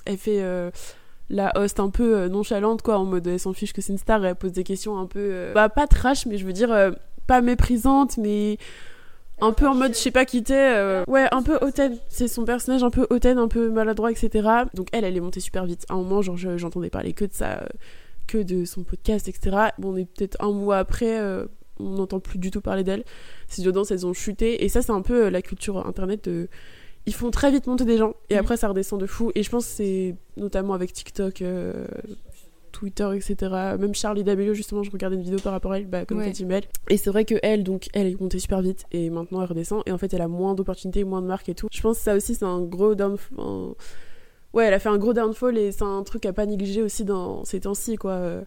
[SPEAKER 1] elle fait. la host un peu nonchalante quoi en mode elle s'en fiche que c'est une star et elle pose des questions un peu bah pas trash mais je veux dire pas méprisante mais un peu en mode je sais pas qui t'es ouais un peu hautaine c'est son personnage un peu hautaine un peu maladroit etc donc elle elle est montée super vite à un moment genre je- j'entendais parler que de ça que de son podcast etc bon on est peut-être un mois après on n'entend plus du tout parler d'elle ses audiences elles ont chuté et ça c'est un peu euh, la culture internet de ils font très vite monter des gens et
[SPEAKER 4] Mhm.
[SPEAKER 1] après ça redescend de fou et je pense que c'est notamment avec TikTok euh, Twitter, etc. Même Charlie D'Amelio, justement, je regardais une vidéo par rapport à elle, bah, comme
[SPEAKER 4] Ouais.
[SPEAKER 1] Katy Bell. Et c'est vrai que elle, donc, elle est montée super vite et maintenant elle redescend. Et en fait, elle a moins d'opportunités, moins de marques et tout. Je pense que ça aussi, c'est un gros downfall. Ouais, elle a fait un gros downfall et c'est un truc à pas négliger aussi dans ces temps-ci, quoi.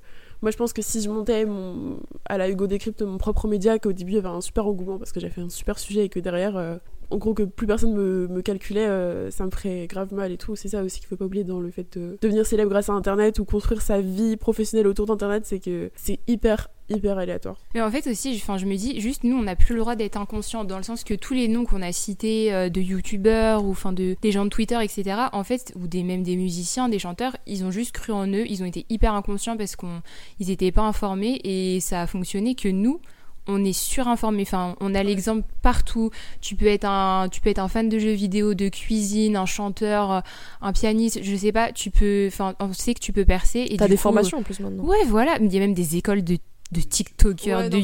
[SPEAKER 1] Moi, je pense que si je montais mon... à la Hugo Décrypte mon propre média, qu'au début, il y avait un super engouement parce que j'ai fait un super sujet et que derrière, euh, en gros, que plus personne me, me calculait, euh, ça me ferait grave mal et tout. C'est ça aussi qu'il faut pas oublier dans le fait de devenir célèbre grâce à Internet ou construire sa vie professionnelle autour d'Internet, c'est que c'est hyper, hyper aléatoire.
[SPEAKER 4] Mais en fait aussi, enfin, je me dis, juste nous, on n'a plus le droit d'être inconscient dans le sens que tous les noms qu'on a cités euh, de youtubeurs ou enfin de des gens de Twitter, etc. En fait, ou des même des musiciens, des chanteurs, ils ont juste cru en eux, ils ont été hyper inconscients parce qu'on ils étaient pas informés et ça a fonctionné que nous. on est surinformé. Enfin, on a l'exemple partout. Tu peux être un, tu peux être un fan de jeux vidéo, de cuisine, un chanteur, un pianiste, je sais pas. Tu peux, enfin, on sait que tu peux percer. Et
[SPEAKER 3] T'as des
[SPEAKER 4] coup,
[SPEAKER 3] formations en plus maintenant.
[SPEAKER 4] Ouais, voilà. Il y a même des écoles de, de TikTokers,
[SPEAKER 3] Ouais,
[SPEAKER 4] de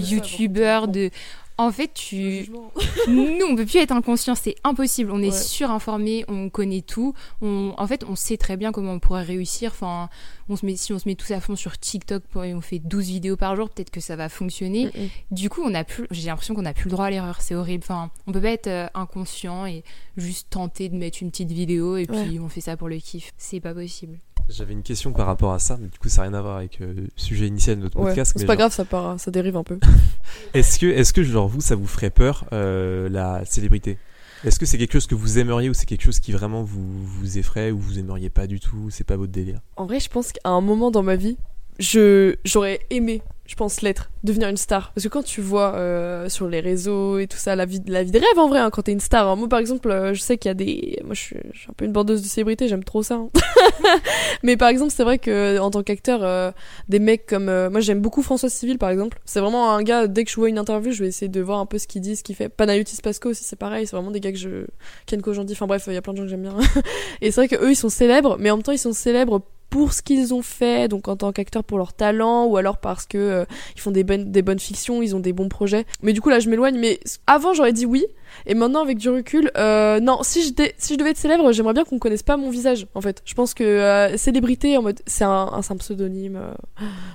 [SPEAKER 3] bon,
[SPEAKER 4] de. En fait, tu. Nous, on peut plus être inconscient, c'est impossible. On est surinformé, on connaît tout. On, en fait, on sait très bien comment on pourrait réussir. Enfin, on se met, si on se met tous à fond sur TikTok et on fait 12 vidéos par jour, peut-être que ça va fonctionner.
[SPEAKER 3] Mm, mm.
[SPEAKER 4] Du coup, on a plus, j'ai l'impression qu'on n'a plus le droit à l'erreur. C'est horrible. Enfin, on peut pas être euh, inconscient et juste tenter de mettre une petite vidéo et puis on fait ça pour le kiff. C'est pas possible.
[SPEAKER 2] J'avais une question par rapport à ça, mais du coup, ça n'a rien à voir avec euh, le sujet initial de notre
[SPEAKER 3] Ouais,
[SPEAKER 2] podcast.
[SPEAKER 3] c'est pas
[SPEAKER 2] genre,
[SPEAKER 3] grave, ça part, ça dérive un peu.
[SPEAKER 2] Est-ce que, est-ce que, genre, vous, ça vous ferait peur, euh, la célébrité? Est-ce que c'est quelque chose que vous aimeriez ou c'est quelque chose qui vraiment vous, vous effraie ou vous aimeriez pas du tout C'est pas votre délire?
[SPEAKER 3] En vrai, je pense qu'à un moment dans ma vie, je j'aurais aimé, je pense, l'être, devenir une star. Parce que quand tu vois euh, sur les réseaux et tout ça, la vie, la vie de rêve en vrai, hein, quand t'es une star. hein. Moi, par exemple, euh, je sais qu'il y a des. Moi, je suis, je suis un peu une bandeuse de célébrité, j'aime trop ça. hein. Mais par exemple, c'est vrai que en tant qu'acteur, euh, des mecs comme. euh, moi, j'aime beaucoup François Civil, par exemple. C'est vraiment un gars, dès que je vois une interview, je vais essayer de voir un peu ce qu'il dit, ce qu'il fait. Panayotis Pasco aussi, c'est pareil, c'est vraiment des gars que je. Ken Kojandi, enfin bref, il y a plein de gens que j'aime bien. et c'est vrai qu'eux, ils sont célèbres, mais en même temps, ils sont célèbres pour ce qu'ils ont fait, donc en tant qu'acteurs pour leur talent, ou alors parce que euh, ils font des bonnes, des bonnes fictions, ils ont des bons projets. Mais du coup là je m'éloigne, mais avant j'aurais dit oui, et maintenant avec du recul, euh, non, si je, dé- si je devais être célèbre, j'aimerais bien qu'on connaisse pas mon visage, en fait. Je pense que euh, célébrité, en mode, c'est un, pseudonyme,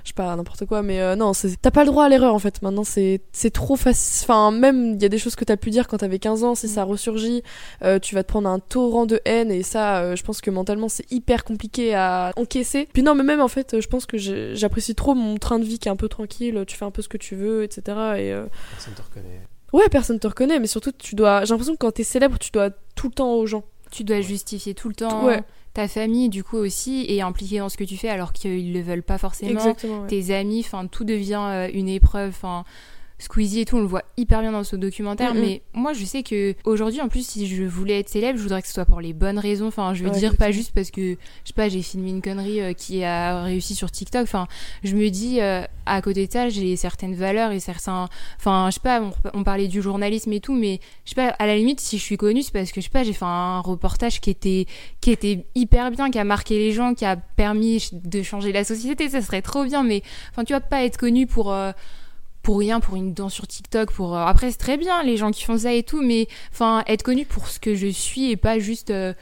[SPEAKER 3] je sais pas, n'importe quoi, mais non, t'as pas le droit à l'erreur en fait. Maintenant c'est c'est trop facile, enfin même il y a des choses que t'as pu dire quand t'avais 15 ans, si ça ressurgit, tu vas te prendre un torrent de haine et ça, je pense que mentalement c'est hyper compliqué à encaisser. Puis non, mais même en fait, euh, je pense que j'apprécie trop mon train de vie qui est un peu tranquille, tu fais un peu ce que tu veux, etc. Et euh,
[SPEAKER 2] Personne te reconnaît.
[SPEAKER 3] ouais, personne te reconnaît, mais surtout tu dois. J'ai l'impression que quand t'es célèbre, tu dois tout le temps aux gens.
[SPEAKER 4] Tu dois justifier tout le temps
[SPEAKER 3] Ouais.
[SPEAKER 4] ta famille, du coup aussi, et impliquer dans ce que tu fais alors qu'ils le veulent pas forcément.
[SPEAKER 3] Exactement. ouais.
[SPEAKER 4] Tes amis, enfin tout devient euh, une épreuve. Enfin, Squeezie et tout, on le voit hyper bien dans ce documentaire. Mais moi, je sais que aujourd'hui, en plus, si je voulais être célèbre, je voudrais que ce soit pour les bonnes raisons. Enfin, je veux
[SPEAKER 3] Ouais,
[SPEAKER 4] dire pas juste parce que je sais pas, j'ai filmé une connerie euh, qui a réussi sur TikTok. Enfin, je me dis euh, à côté de ça, j'ai certaines valeurs et certains. Enfin, je sais pas, on, on parlait du journalisme et tout, mais je sais pas, à la limite, si je suis connue, c'est parce que je sais pas, j'ai fait un reportage qui était qui était hyper bien, qui a marqué les gens, qui a permis de changer la société. Ça serait trop bien, mais enfin, tu vas pas être connu pour. euh, pour rien, pour une danse sur TikTok, pour euh, après c'est très bien les gens qui font ça et tout, mais enfin être connu pour ce que je suis et pas juste euh,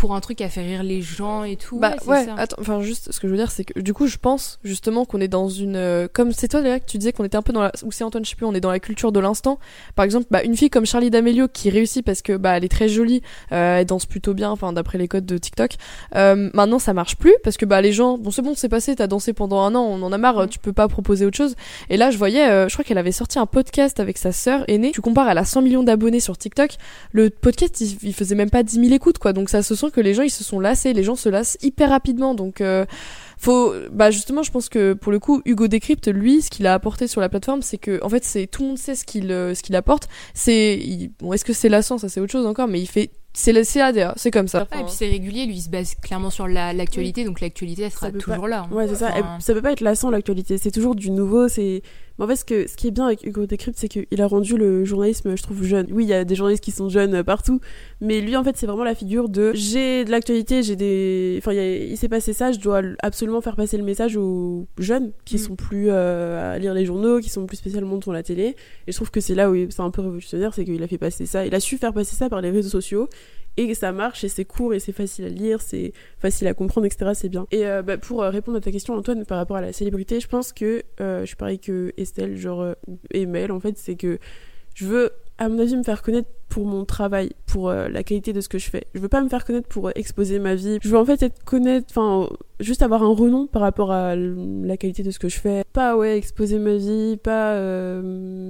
[SPEAKER 4] pour un truc à faire rire les gens et tout.
[SPEAKER 3] Bah ouais,
[SPEAKER 4] ça.
[SPEAKER 3] attends, enfin juste ce que je veux dire c'est que du coup je pense justement qu'on est dans une euh, comme c'est toi d'ailleurs que tu disais qu'on était un peu dans la ou c'est Antoine je sais plus, on est dans la culture de l'instant. Par exemple, bah une fille comme Charlie D'Amelio qui réussit parce que bah elle est très jolie, euh, elle danse plutôt bien enfin d'après les codes de TikTok. Euh, maintenant ça marche plus parce que bah les gens bon c'est bon, c'est passé, t'as dansé pendant un an, on en a marre,
[SPEAKER 4] Mm.
[SPEAKER 3] tu peux pas proposer autre chose. Et là je voyais euh, je crois qu'elle avait sorti un podcast avec sa sœur aînée. Tu compares elle a 100 millions d'abonnés sur TikTok, le podcast il, il faisait même pas 10 000 écoutes quoi. Donc ça se sent que les gens ils se sont lassés, les gens se lassent hyper rapidement. Donc euh, faut bah justement je pense que pour le coup Hugo Décrypte lui ce qu'il a apporté sur la plateforme c'est que en fait c'est tout le monde sait ce qu'il euh, ce qu'il apporte. C'est il- bon est-ce que c'est lassant? Ça c'est autre chose encore mais il fait c'est la CADA, c'est comme ça.
[SPEAKER 4] Et puis c'est régulier, lui il se base clairement sur la- l'actualité, donc l'actualité elle sera
[SPEAKER 1] Ça
[SPEAKER 4] toujours
[SPEAKER 1] pas-
[SPEAKER 4] là. hein.
[SPEAKER 1] Ouais, c'est ça.
[SPEAKER 4] Enfin,
[SPEAKER 1] Et ça peut pas être lassant l'actualité. C'est toujours du nouveau. C'est. Mais en fait, ce, que, ce qui est bien avec Hugo Décrypte, c'est qu'il a rendu le journalisme, je trouve, jeune. Oui, il y a des journalistes qui sont jeunes euh, partout, mais lui, en fait, c'est vraiment la figure de j'ai de l'actualité, j'ai des. Enfin, il, y a- il s'est passé ça, je dois absolument faire passer le message aux jeunes qui
[SPEAKER 4] Mm.
[SPEAKER 1] sont plus euh, à lire les journaux, qui sont plus spécialement devant la télé. Et je trouve que c'est là où c'est un peu révolutionnaire, c'est qu'il a fait passer ça. Il a su faire passer ça par les réseaux sociaux. Et ça marche, et c'est court, et c'est facile à lire, c'est facile à comprendre, etc. C'est bien. Et euh, bah, pour euh, répondre à ta question, Antoine, par rapport à la célébrité, je pense que euh, je suis pareil que Estelle, genre, euh, et Mel, en fait, c'est que je veux, à mon avis, me faire connaître pour mon travail, pour euh, la qualité de ce que je fais. Je veux pas me faire connaître pour exposer ma vie. Je veux en fait être connaître, enfin, juste avoir un renom par rapport à la qualité de ce que je fais. Pas, ouais, exposer ma vie, pas euh,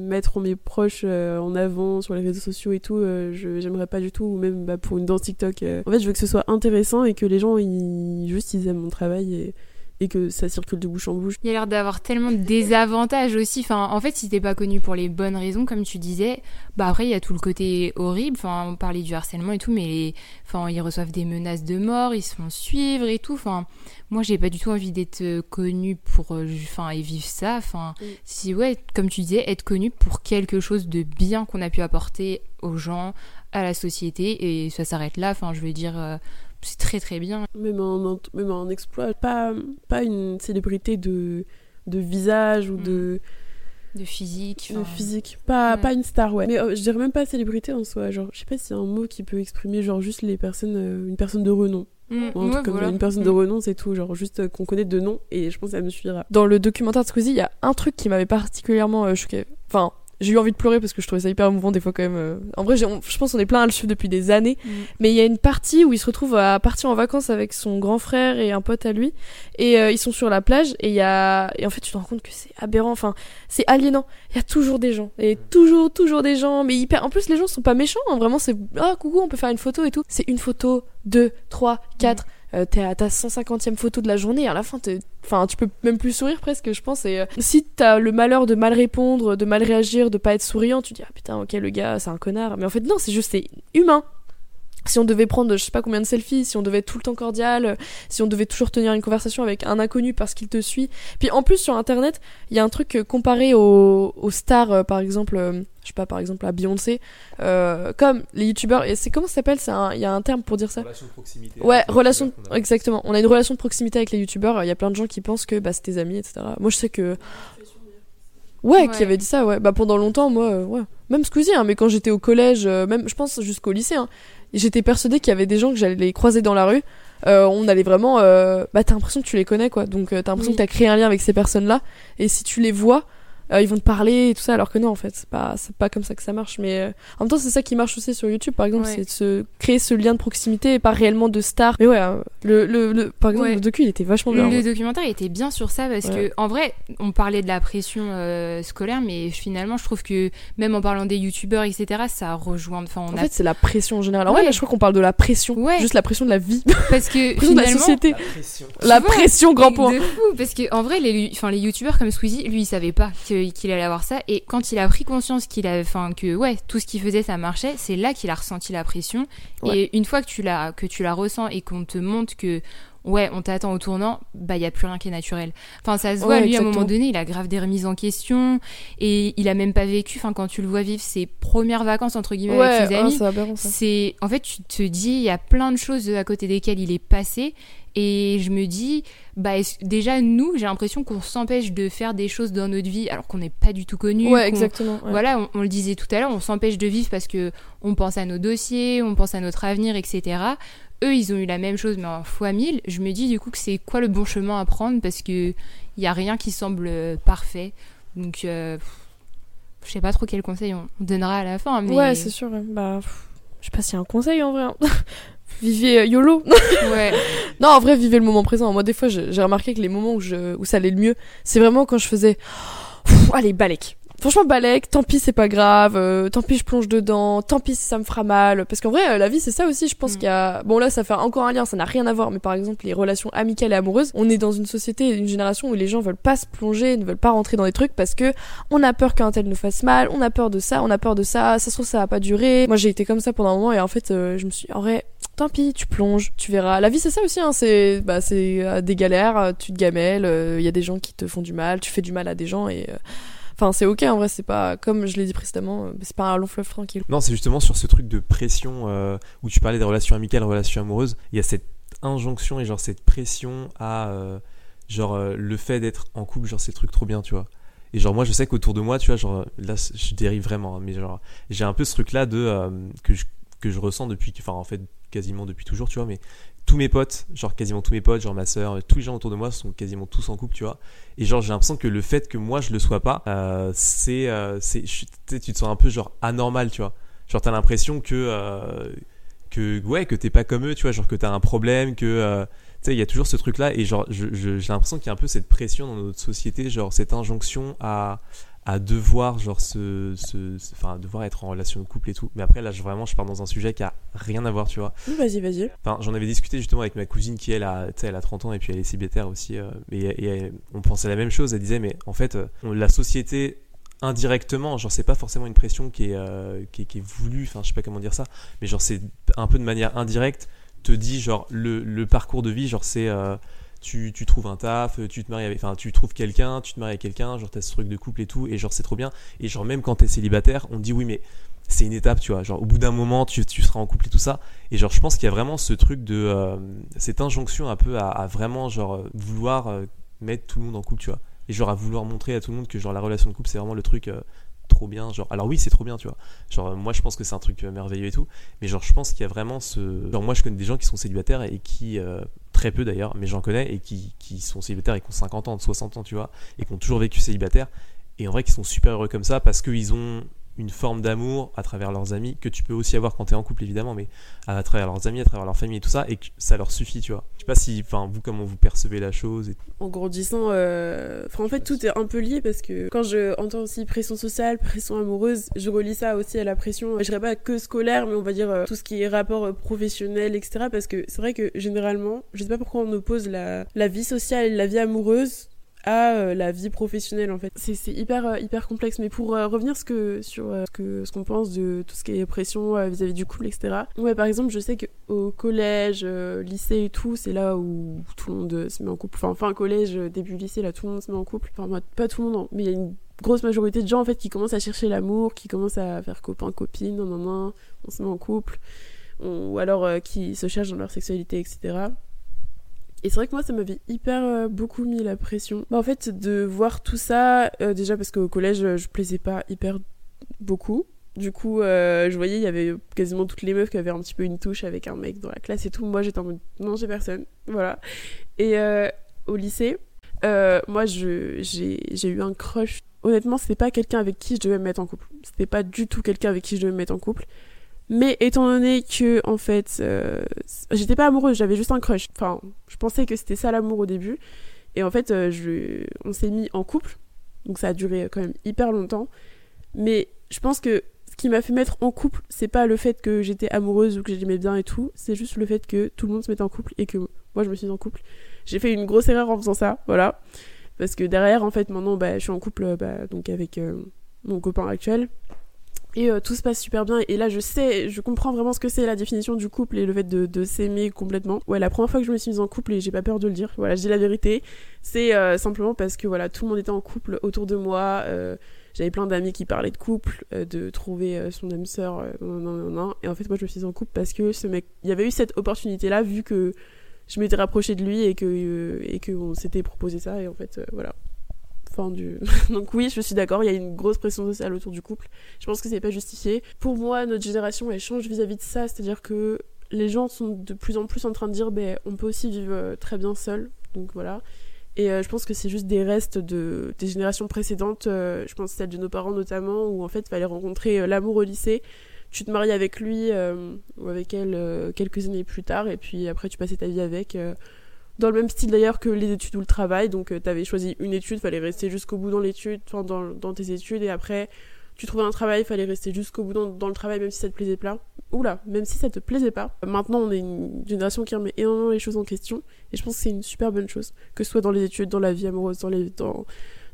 [SPEAKER 1] mettre mes proches euh, en avant sur les réseaux sociaux et tout. euh, J'aimerais pas du tout, ou même bah, pour une danse TikTok. En fait, je veux que ce soit intéressant et que les gens, ils, juste, ils aiment mon travail et et que ça circule de bouche en bouche.
[SPEAKER 4] Il y a l'air d'avoir tellement de désavantages aussi. Enfin, en fait, si t'es pas connu pour les bonnes raisons, comme tu disais, bah après, il y a tout le côté horrible. Enfin, on parlait du harcèlement et tout, mais les... enfin, ils reçoivent des menaces de mort, ils se font suivre et tout. Enfin, moi, j'ai pas du tout envie d'être euh, connu pour, euh, enfin, et vivre ça. Enfin,
[SPEAKER 1] Mm.
[SPEAKER 4] si, ouais, comme tu disais, être connu pour quelque chose de bien qu'on a pu apporter aux gens, à la société, et ça s'arrête là. Enfin, je veux dire, euh, c'est très très bien.
[SPEAKER 1] Même en, même en exploit, pas, pas une célébrité de, de visage ou
[SPEAKER 4] Mm.
[SPEAKER 1] de,
[SPEAKER 4] De physique.
[SPEAKER 1] de
[SPEAKER 4] enfin,
[SPEAKER 1] physique. Pas,
[SPEAKER 4] Ouais.
[SPEAKER 1] pas une star, ouais. Mais euh, je dirais même pas célébrité en soi. Genre, je sais pas si c'est un mot qui peut exprimer genre juste les personnes, euh, une personne de renom.
[SPEAKER 4] mm,
[SPEAKER 1] Ou un
[SPEAKER 4] ouais,
[SPEAKER 1] truc comme
[SPEAKER 4] voilà.
[SPEAKER 1] une personne de
[SPEAKER 4] Mm.
[SPEAKER 1] renom, c'est tout. Genre juste euh, qu'on connaît de nom et je pense que ça me suffira.
[SPEAKER 3] Dans le documentaire de Squeezie, il y a un truc qui m'avait particulièrement euh, choqué. Enfin, j'ai eu envie de pleurer parce que je trouvais ça hyper émouvant des fois quand même. euh. En vrai, on- je pense qu'on est plein à le suivre depuis des années.
[SPEAKER 4] Mm.
[SPEAKER 3] Mais il y a une partie où il se retrouve à partir en vacances avec son grand frère et un pote à lui. Et euh, ils sont sur la plage et il y a... Et en fait, tu te rends compte que c'est aberrant. Enfin, c'est aliénant. Il y a toujours des gens. Et toujours, toujours des gens. Mais hyper... En plus, les gens sont pas méchants. hein. Vraiment, c'est... Ah, coucou, on peut faire une photo et tout. C'est une photo, deux, trois, quatre. Euh, t'es à ta 150e photo de la journée à la fin enfin tu peux même plus sourire presque je pense et euh, si t'as le malheur de mal répondre de mal réagir de pas être souriant tu dis ah putain ok le gars c'est un connard. Mais en fait non c'est juste c'est humain si on devait prendre je sais pas combien de selfies si on devait être tout le temps cordial si on devait toujours tenir une conversation avec un inconnu parce qu'il te suit puis en plus sur internet il y a un truc euh, comparé aux, aux stars euh, par exemple euh, je sais pas par exemple à Beyoncé euh, comme les youtubeurs et c'est comment ça s'appelle c'est un- il y a un terme pour dire ça?
[SPEAKER 2] Relation de proximité.
[SPEAKER 3] Ouais, relation,
[SPEAKER 2] a.
[SPEAKER 3] exactement. On a une relation de proximité avec les youtubeurs. Il y a plein de gens qui pensent que bah, c'est tes amis, etc. Moi, je sais que. Ouais, qui avait dit ça, ouais. Bah, pendant longtemps, moi, euh, ouais. Même Squeezie, hein, mais quand j'étais au collège, euh, même, je pense jusqu'au lycée, hein, j'étais persuadée qu'il y avait des gens que j'allais les croiser dans la rue. Euh, on allait vraiment. euh, Bah, t'as l'impression que tu les connais, quoi. Donc, euh, t'as l'impression
[SPEAKER 1] Oui.
[SPEAKER 3] que t'as créé un lien avec ces personnes-là. Et si tu les vois. Euh, ils vont te parler et tout ça, alors que non, en fait, c'est pas, c'est pas comme ça que ça marche. Mais euh, en même temps, c'est ça qui marche aussi sur YouTube, par exemple,
[SPEAKER 4] Ouais.
[SPEAKER 3] c'est de se créer ce lien de proximité et pas réellement de star. Mais ouais, euh, le, le, le- par exemple,
[SPEAKER 4] Ouais.
[SPEAKER 3] le docu, il était vachement bien.
[SPEAKER 4] Le
[SPEAKER 3] ouais.
[SPEAKER 4] documentaire était bien sur ça parce
[SPEAKER 3] Ouais.
[SPEAKER 4] que en vrai, on parlait de la pression euh, scolaire, mais finalement, je trouve que même en parlant des youtubeurs, etc., ça rejoint. Enfin, on
[SPEAKER 3] En
[SPEAKER 4] a
[SPEAKER 3] fait, c'est la pression en général. En vrai, là, je crois qu'on parle de la pression.
[SPEAKER 4] Ouais.
[SPEAKER 3] Juste la pression de la vie.
[SPEAKER 4] parce que
[SPEAKER 3] La pression de la
[SPEAKER 4] finalement,
[SPEAKER 3] société.
[SPEAKER 2] La pression.
[SPEAKER 3] La
[SPEAKER 4] Tu vois,
[SPEAKER 3] pression, grand point.
[SPEAKER 4] De fou, parce que en vrai, les, enfin, les youtubeurs comme Squeezie, lui, il savait pas que- qu'il allait avoir ça. Et quand il a pris conscience qu'il a, enfin, que ouais, tout ce qu'il faisait, ça marchait, c'est là qu'il a ressenti la pression.
[SPEAKER 3] Ouais.
[SPEAKER 4] Et une fois que tu la, que tu la ressens et qu'on te montre que ouais, on t'attend au tournant, bah il y a plus rien qui est naturel. Enfin, ça se voit.
[SPEAKER 3] Ouais,
[SPEAKER 4] lui, à un moment donné, il a grave des remises en question et il a même pas vécu. Enfin, quand tu le vois vivre ses premières vacances entre guillemets
[SPEAKER 3] Ouais,
[SPEAKER 4] avec ses amis,
[SPEAKER 3] ça.
[SPEAKER 4] c'est en fait tu te dis il y a plein de choses à côté desquelles il est passé et je me dis bah déjà nous j'ai l'impression qu'on s'empêche de faire des choses dans notre vie alors qu'on n'est pas du tout connu
[SPEAKER 3] Ouais, exactement. ouais.
[SPEAKER 4] voilà on, on le disait tout à l'heure on s'empêche de vivre parce que on pense à nos dossiers on pense à notre avenir etc eux ils ont eu la même chose mais en fois mille je me dis du coup que c'est quoi le bon chemin à prendre parce que il y a rien qui semble euh, parfait donc euh, je sais pas trop quel conseil on on donnera à la fin mais
[SPEAKER 3] Ouais, c'est sûr. ouais. Bah, je sais pas s'il y a un conseil en vrai. hein. Vivez euh, YOLO.
[SPEAKER 4] ouais
[SPEAKER 3] non, en vrai, vivez le moment présent. Moi, des fois, j'ai remarqué que les moments où, je, où ça allait le mieux, c'est vraiment quand je faisais. Pff, allez, balèque. Franchement, balèque, tant pis, c'est pas grave. euh, tant pis, je plonge dedans. Tant pis si ça me fera mal. Parce qu'en vrai, euh, la vie, c'est ça aussi. Je pense
[SPEAKER 4] Mm.
[SPEAKER 3] qu'il y a. Bon, là, ça fait encore un lien, ça n'a rien à voir. Mais par exemple, les relations amicales et amoureuses, on est dans une société, une génération où les gens veulent pas se plonger, ne veulent pas rentrer dans des trucs parce que on a peur qu'un tel nous fasse mal, on a peur de ça, on a peur de ça. Ça se trouve, ça va pas durer. Moi, j'ai été comme ça pendant un moment et en fait, euh, je me suis. En vrai, tant pis, tu plonges, tu verras. La vie, c'est ça aussi, hein, c'est bah, c'est des galères, tu te gamelles, il y a des gens qui te font du mal, tu fais du mal à des gens et. Enfin, c'est ok en vrai, c'est pas, comme je l'ai dit précédemment, euh, c'est pas un long fleuve tranquille.
[SPEAKER 2] Non, c'est justement sur ce truc de pression euh, où tu parlais des relations amicales, relations amoureuses. Il y a cette injonction et genre cette pression à euh, genre le fait d'être en couple, genre c'est truc trop bien, tu vois. Et genre moi je sais qu'autour de moi, tu vois, genre là je dérive vraiment, hein, mais genre j'ai un peu ce truc là de que je que je ressens depuis, enfin en fait quasiment depuis toujours, tu vois, mais tous mes potes, genre quasiment tous mes potes, genre ma soeur, tous les gens autour de moi sont quasiment tous en couple, tu vois. Et genre j'ai l'impression que le fait que moi je le sois pas, euh, c'est, euh, tu te sens un peu genre anormal, tu vois. Genre t'as l'impression que euh, que ouais que t'es pas comme eux, tu vois, genre que t'as un problème, que tu sais il y a toujours ce truc là et genre j'ai l'impression qu'il y a un peu cette pression dans notre société, genre cette injonction à à devoir genre se, se, se- enfin devoir être en relation de couple et tout mais après là je, vraiment je pars dans un sujet qui a rien à voir tu vois
[SPEAKER 1] Oui, Vas-y, vas-y.
[SPEAKER 2] Enfin, j'en avais discuté justement avec ma cousine qui elle a, tu sais, elle a 30 ans et puis elle est célibataire aussi. euh, et, et elle- on pensait la même chose. Elle disait, mais en fait, euh, la société indirectement, genre c'est pas forcément une pression qui est, euh, qui est, qui est voulue, enfin je sais pas comment dire ça, mais genre c'est un peu de manière indirecte, te dit genre le, le parcours de vie, genre c'est euh, tu, tu trouves un taf, tu te maries avec, enfin tu trouves quelqu'un, tu te maries avec quelqu'un, genre t'as ce truc de couple et tout, et genre c'est trop bien. Et genre même quand t'es célibataire, on dit oui mais c'est une étape, tu vois, genre au bout d'un moment tu, tu seras en couple et tout ça. Et genre, je pense qu'il y a vraiment ce truc de. euh, cette injonction un peu à, vraiment, genre, euh, vouloir euh, mettre tout le monde en couple, tu vois. Et genre, à vouloir montrer à tout le monde que, genre, la relation de couple, c'est vraiment le truc euh, trop bien. Genre, alors oui, c'est trop bien, tu vois. Genre, euh, moi, je pense que c'est un truc euh, merveilleux et tout. Mais genre, je pense qu'il y a vraiment ce. Genre, moi, je connais des gens qui sont célibataires et qui. euh, très peu d'ailleurs, mais j'en connais et qui, qui sont célibataires et qui ont 50 ans, 60 ans, tu vois. Et qui ont toujours vécu célibataire. Et en vrai, qui sont super heureux comme ça parce qu'ils ont une forme d'amour à travers leurs amis que tu peux aussi avoir quand tu es en couple évidemment mais à travers leurs amis à travers leur famille et tout ça et que ça leur suffit tu vois je sais pas si enfin vous comment vous percevez la chose et...
[SPEAKER 1] En grandissant, euh, en fait, tout est un peu lié parce que quand je entends aussi pression sociale, pression amoureuse, je relie ça aussi à la pression, je dirais pas que scolaire, mais on va dire euh, tout ce qui est rapport euh, professionnel, etc. Parce que c'est vrai que généralement, je sais pas pourquoi on oppose la, la vie sociale et la vie amoureuse à euh, la vie professionnelle en fait. C'est hyper euh, hyper complexe mais pour euh, revenir ce que sur euh, ce que ce qu'on pense de tout ce qui est pression euh, vis-à-vis du couple etc. Ouais par exemple je sais que au collège, euh, lycée et tout, c'est là où tout le monde se met en couple. Enfin fin collège, début lycée là tout le monde se met en couple. Enfin pas tout le monde hein, mais il y a une grosse majorité de gens en fait qui commencent à chercher l'amour, qui commencent à faire copain copine, nan, nan, nan, on se met en couple ou alors qui se cherchent dans leur sexualité etc. Et c'est vrai que moi, ça m'avait hyper euh, beaucoup mis la pression. Bah, en fait, de voir tout ça, euh, déjà parce qu'au collège, euh, je plaisais pas hyper beaucoup. Du coup, je voyais, il y avait quasiment toutes les meufs qui avaient un petit peu une touche avec un mec dans la classe et tout. Moi, j'étais en mode, non, j'ai personne. Voilà. Et au lycée, moi, j'ai eu un crush. Honnêtement, c'était pas quelqu'un avec qui je devais me mettre en couple. C'était pas du tout quelqu'un avec qui je devais me mettre en couple. Mais étant donné que, en fait, euh, j'étais pas amoureuse, j'avais juste un crush. Enfin, je pensais que c'était ça l'amour au début. Et en fait, euh, on s'est mis en couple. Donc ça a duré quand même hyper longtemps. Mais je pense que ce qui m'a fait mettre en couple, c'est pas le fait que j'étais amoureuse ou que j'aimais bien et tout. C'est juste le fait que tout le monde se mette en couple et que moi je me suis en couple. J'ai fait une grosse erreur en faisant ça, voilà. Parce que derrière, en fait, maintenant, bah, je suis en couple euh, bah, donc avec mon copain actuel. Et euh, tout se passe super bien. Et là, je sais, je comprends vraiment ce que c'est la définition du couple et le fait de, de s'aimer complètement. Ouais, la première fois que je me suis mise en couple, et j'ai pas peur de le dire, voilà, je dis la vérité, c'est euh, simplement parce que voilà, tout le monde était en couple autour de moi. euh, j'avais plein d'amis qui parlaient de couple, euh, de trouver euh, son âme sœur, euh, non, non, non, non. Et en fait, moi, je me suis mise en couple parce que ce mec, il y avait eu cette opportunité-là, vu que je m'étais rapprochée de lui et que et que on s'était proposé ça. Et en fait, voilà. Donc oui, je suis d'accord, il y a une grosse pression sociale autour du couple. Je pense que c'est pas justifié. Pour moi, notre génération, elle change vis-à-vis de ça, c'est-à-dire que les gens sont de plus en plus en train de dire, ben, on peut aussi vivre euh, très bien seul. Donc voilà. Et euh, je pense que c'est juste des restes de, des générations précédentes, euh, je pense celle de nos parents notamment, où en fait, il fallait rencontrer l'amour au lycée. Tu te maries avec lui ou avec elle quelques années plus tard, et puis après, tu passais ta vie avec. Euh, dans le même style d'ailleurs que les études ou le travail. Donc, tu avais choisi une étude, fallait rester jusqu'au bout dans l'étude, dans, tes études, et après, tu trouvais un travail, fallait rester jusqu'au bout dans, le travail, même si ça te plaisait pas. Oula, même si ça te plaisait pas. Maintenant, on est une génération qui remet énormément les choses en question, et je pense que c'est une super bonne chose, que ce soit dans les études, dans la vie amoureuse, dans les,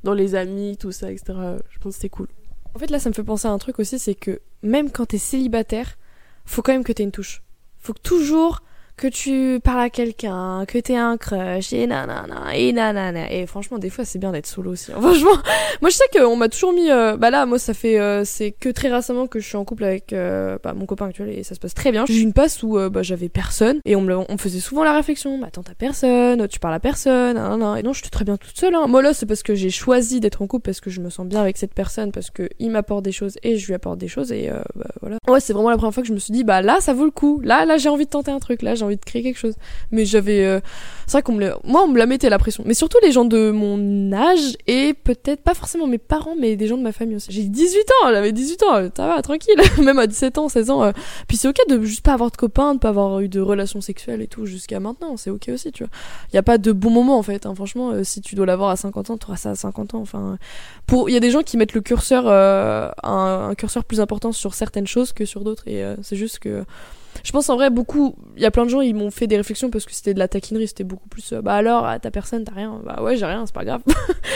[SPEAKER 1] dans les amis, tout ça, etc. Je pense que c'est cool.
[SPEAKER 3] En fait, là, ça me fait penser à un truc aussi, c'est que même quand t'es célibataire, faut quand même que t'aies une touche. Faut que toujours que tu parles à quelqu'un, que t'aies un crush, et nanana, et nanana. Et franchement, des fois, c'est bien d'être solo aussi. hein. Franchement, moi, je sais qu'on m'a toujours mis. euh, bah là, moi, ça fait. euh, c'est que très récemment que je suis en couple avec euh, bah, mon copain actuel et ça se passe très bien. J'ai eu une passe où euh, bah, j'avais personne et on me, on me faisait souvent la réflexion. Bah, attends, t'as personne, tu parles à personne, nanana. Et non, j'étais très bien toute seule. Hein. Moi, là, c'est parce que j'ai choisi d'être en couple parce que je me sens bien avec cette personne, parce que il m'apporte des choses et je lui apporte des choses et euh, bah, voilà. Ouais, c'est vraiment la première fois que je me suis dit, bah là, ça vaut le coup. Là, là, j'ai envie de tenter un truc. Là, envie de créer quelque chose. Mais j'avais. euh, C'est vrai qu'on me l'a- Moi, on me la mettait la pression. Mais surtout les gens de mon âge et peut-être pas forcément mes parents, mais des gens de ma famille aussi. J'ai 18 ans, j'avais 18 ans, ça va, tranquille. Même à 17 ans, 16 ans. euh, Puis c'est ok de juste pas avoir de copains, de pas avoir eu de relations sexuelles et tout jusqu'à maintenant. C'est ok aussi, tu vois. Il y a pas de bon moment en fait. hein. Franchement, euh, si tu dois l'avoir à 50 ans, tu auras ça à 50 ans. Enfin, pour il y a des gens qui mettent le curseur, un, curseur plus important sur certaines choses que sur d'autres. Et c'est juste que je pense en vrai beaucoup. Il y a plein de gens ils m'ont fait des réflexions parce que c'était de la taquinerie. C'était beaucoup plus. euh, bah alors, ah, ta personne, t'as rien. Bah ouais, j'ai rien, c'est pas grave.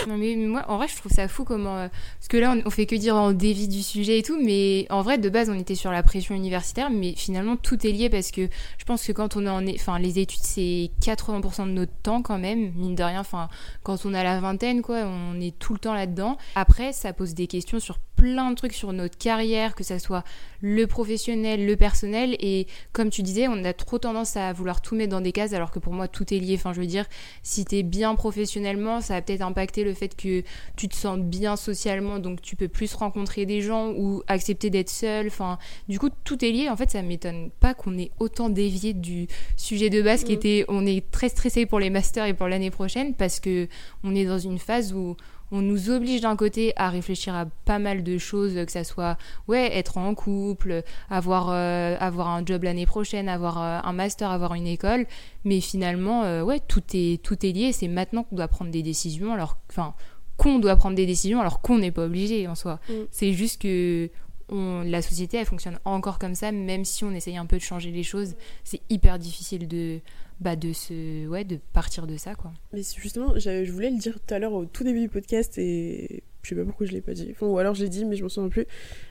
[SPEAKER 4] Non mais moi en vrai je trouve ça fou comment euh, parce que là on, on fait que dire on dévie du sujet et tout mais en vrai de base on était sur la pression universitaire mais finalement tout est lié parce que je pense que quand on est en enfin les études c'est 80% de notre temps quand même mine de rien enfin quand on a la vingtaine quoi on est tout le temps là-dedans après ça pose des questions sur plein de trucs sur notre carrière que ça soit le professionnel le personnel et comme tu disais on a trop tendance à vouloir tout mettre dans des cases alors que pour moi tout est lié enfin je veux dire si t'es bien professionnellement, ça va peut-être impacter le fait que tu te sens bien socialement, donc tu peux plus rencontrer des gens ou accepter d'être seul. Enfin, du coup, tout est lié. En fait, ça m'étonne pas qu'on ait autant dévié du sujet de base qui
[SPEAKER 1] Mm.
[SPEAKER 4] était, on est très stressé pour les masters et pour l'année prochaine parce que on est dans une phase où on nous oblige d'un côté à réfléchir à pas mal de choses, que ça soit ouais être en couple, avoir euh, avoir un job l'année prochaine, avoir euh, un master, avoir une école, mais finalement euh, ouais tout est tout est lié. C'est maintenant qu'on doit prendre des décisions, alors enfin qu'on doit prendre des décisions alors qu'on n'est pas obligé en soi.
[SPEAKER 1] Mm.
[SPEAKER 4] C'est juste que on- la société elle fonctionne encore comme ça, même si on essaye un peu de changer les choses, c'est hyper difficile de bah de se ouais de partir de ça quoi.
[SPEAKER 1] Mais justement, je voulais le dire tout à l'heure au tout début du podcast et je sais pas pourquoi je l'ai pas dit. Ou alors je l'ai dit, mais je m'en souviens plus.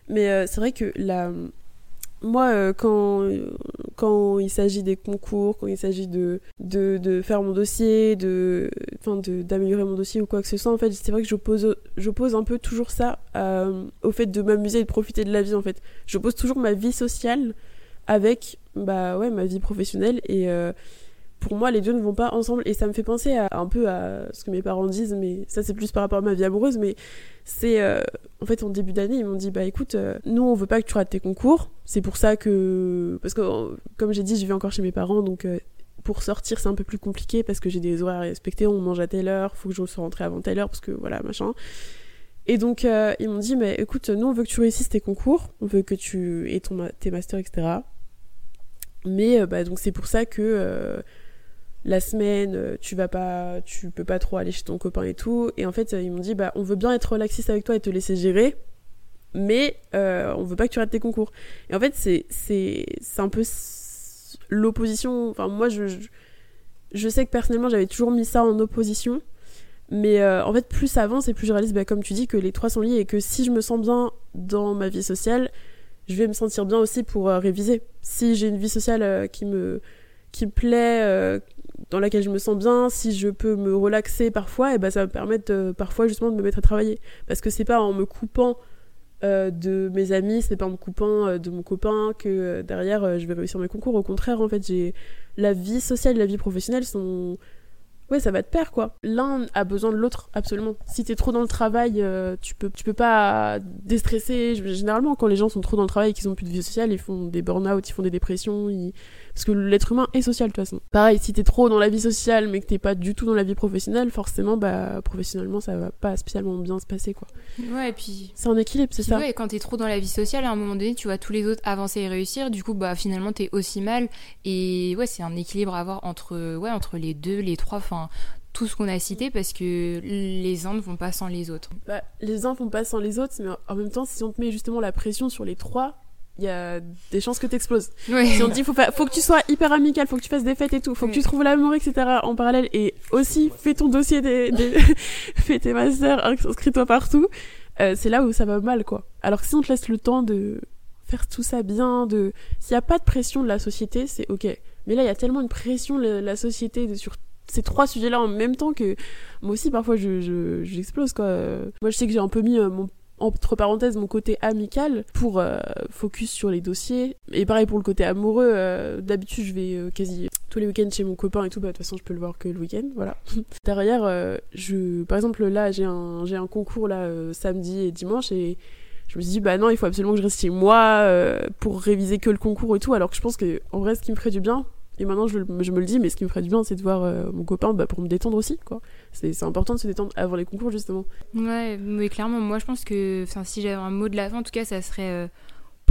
[SPEAKER 1] Mais euh, c'est vrai que la... moi, euh, quand, quand il s'agit des concours, quand il s'agit de, de, de faire mon dossier, de, enfin, d'améliorer mon dossier ou quoi que ce soit, en fait, c'est vrai que j'oppose, j'oppose un peu toujours ça euh, au fait de m'amuser et de profiter de la vie, en fait. J'oppose toujours ma vie sociale avec bah ouais ma vie professionnelle et pour moi les deux ne vont pas ensemble. Et ça me fait penser à, un peu à ce que mes parents disent mais ça c'est plus par rapport à ma vie amoureuse mais c'est euh, en fait en début d'année ils m'ont dit bah écoute euh, nous on veut pas que tu rates tes concours. C'est pour ça que parce que comme j'ai dit je vis encore chez mes parents donc euh, pour sortir c'est un peu plus compliqué parce que j'ai des horaires à respecter. On mange à telle heure faut que je sois rentrée avant telle heure parce que voilà machin. Et donc euh, ils m'ont dit mais écoute nous on veut que tu réussisses tes concours. On veut que tu aies ton ma- tes masters etc mais euh, bah, donc c'est pour ça que euh, la semaine, euh, tu vas pas, tu peux pas trop aller chez ton copain et tout. Et en fait, euh, ils m'ont dit, bah, on veut bien être relaxiste avec toi et te laisser gérer, mais euh, on veut pas que tu rates tes concours. Et en fait, c'est c'est c'est un peu l'opposition. Enfin, moi, je, je sais que personnellement, j'avais toujours mis ça en opposition. Mais euh, en fait, plus ça avance et plus je réalise, bah, comme tu dis, que les trois sont liés et que si je me sens bien dans ma vie sociale, je vais me sentir bien aussi pour euh, réviser. Si j'ai une vie sociale qui me qui me plaît, dans laquelle je me sens bien, si je peux me relaxer parfois, et ben ça va me permettre euh, parfois justement de me mettre à travailler. Parce que c'est pas en me coupant euh, de mes amis, c'est pas en me coupant euh, de mon copain que derrière je vais réussir mes concours. Au contraire, en fait, j'ai la vie sociale et la vie professionnelle sont ouais, ça va de pair quoi. L'un a besoin de l'autre absolument. Si t'es trop dans le travail, tu peux tu peux pas déstresser. Généralement, quand les gens sont trop dans le travail et qu'ils ont plus de vie sociale, ils font des burn-out, ils font des dépressions, ils... parce que l'être humain est social de toute façon. Pareil, si t'es trop dans la vie sociale mais que t'es pas du tout dans la vie professionnelle, forcément, bah professionnellement, ça va pas spécialement bien se passer quoi.
[SPEAKER 4] Ouais et puis
[SPEAKER 1] C'est un équilibre, c'est ça.
[SPEAKER 4] ouais, quand t'es trop dans la vie sociale, à un moment donné, tu vois tous les autres avancer et réussir. Du coup, bah finalement, t'es aussi mal. Et ouais, c'est un équilibre à avoir entre ouais entre les deux, les trois, enfin tout ce qu'on a cité, parce que les uns ne vont pas sans les autres.
[SPEAKER 1] Bah, les uns font pas sans les autres, mais en même temps, si on te met justement la pression sur les trois, il y a des chances que t'exploses.
[SPEAKER 4] Ouais.
[SPEAKER 1] Si on te dit faut, fa- faut que tu sois hyper amical, faut que tu fasses des fêtes et tout, faut que tu trouves l'amour, etc. en parallèle et aussi fais ton dossier des, des- fais tes masters, inscris-toi partout, euh, c'est là où ça va mal quoi. Alors que si on te laisse le temps de faire tout ça bien, de s'il y a pas de pression de la société, c'est ok. Mais là il y a tellement une pression de la société de- sur ces trois sujets-là en même temps que moi aussi parfois je je- j'explose quoi. Moi je sais que j'ai un peu mis euh, mon entre parenthèses mon côté amical pour euh, focus sur les dossiers. Et pareil pour le côté amoureux euh, d'habitude je vais euh, quasi tous les week-ends chez mon copain et tout. Bah de toute façon je peux le voir que le week-end voilà. Derrière je par exemple là j'ai un j'ai un concours là samedi et dimanche et je me suis dit bah non il faut absolument que je reste chez moi pour réviser que le concours et tout. Alors que je pense que en vrai ce qui me ferait du bien Et maintenant, je, je, me le dis, mais ce qui me ferait du bien, c'est de voir mon copain bah, pour me détendre aussi, quoi. C'est important de se détendre avant les concours, justement.
[SPEAKER 4] Ouais, mais clairement, moi, je pense que si j'avais un mot de la fin, en tout cas, ça serait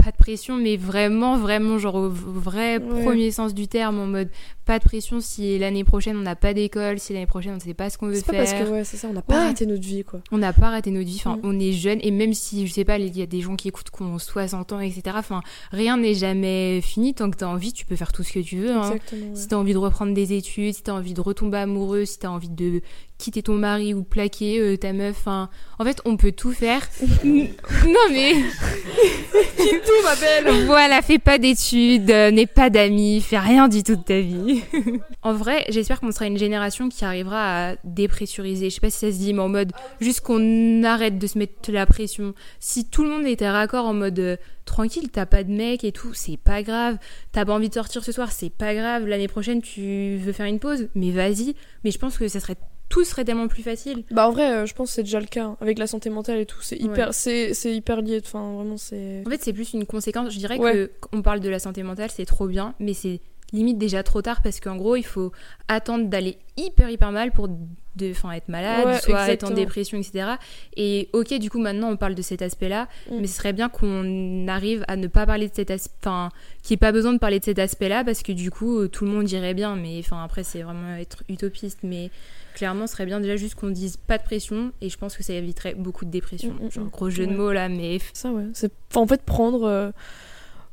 [SPEAKER 4] pas de pression, mais vraiment, vraiment, genre au vrai premier sens du terme, en mode pas de pression si l'année prochaine on n'a pas d'école, si l'année prochaine on ne sait pas ce qu'on veut faire.
[SPEAKER 3] C'est parce que, ouais, c'est ça, on n'a pas raté notre vie, quoi.
[SPEAKER 4] On n'a pas raté notre vie, enfin, mm. on est jeune, et même si, je sais pas, il y a des gens qui écoutent qui ont 60 ans, etc., enfin, rien n'est jamais fini, tant que tu as envie, tu peux faire tout ce que tu veux. Hein. Si tu as envie de reprendre des études, si tu as envie de retomber amoureux, si tu as envie de quitter ton mari ou plaquer euh, ta meuf, en fait, on peut tout faire. non mais...
[SPEAKER 3] tout, ma belle
[SPEAKER 4] Voilà, fais pas d'études, euh, n'aie pas d'amis, fais rien du tout de ta vie. en vrai, j'espère qu'on sera une génération qui arrivera à dépressuriser. Je sais pas si ça se dit, mais en mode juste qu'on arrête de se mettre la pression. Si tout le monde était raccord en mode euh, tranquille, t'as pas de mec et tout, c'est pas grave. T'as pas envie de sortir ce soir, c'est pas grave. L'année prochaine, tu veux faire une pause, mais vas-y. Mais je pense que ça serait tout serait tellement plus facile.
[SPEAKER 3] Bah en vrai, euh, je pense que c'est déjà le cas hein. avec la santé mentale et tout. C'est hyper, c'est, hyper lié. Enfin, vraiment, c'est.
[SPEAKER 4] En fait, c'est plus une conséquence. Je dirais que on parle de la santé mentale, c'est trop bien, mais c'est limite déjà trop tard parce qu'en gros, il faut attendre d'aller hyper hyper mal pour de, être malade, soit être en dépression, etc. Et ok, du coup, maintenant on parle de cet aspect-là, mm. mais ce serait bien qu'on arrive à ne pas parler de cet aspect, enfin, qu'il n'y ait pas besoin de parler de cet aspect-là parce que du coup, tout le monde irait bien, mais enfin, après, c'est vraiment être utopiste, mais clairement, ce serait bien déjà juste qu'on dise pas de pression et je pense que ça éviterait beaucoup de dépression. Mm, mm, Genre, gros jeu de mots là, mais.
[SPEAKER 3] Ça, ouais. C'est en fait prendre. Euh,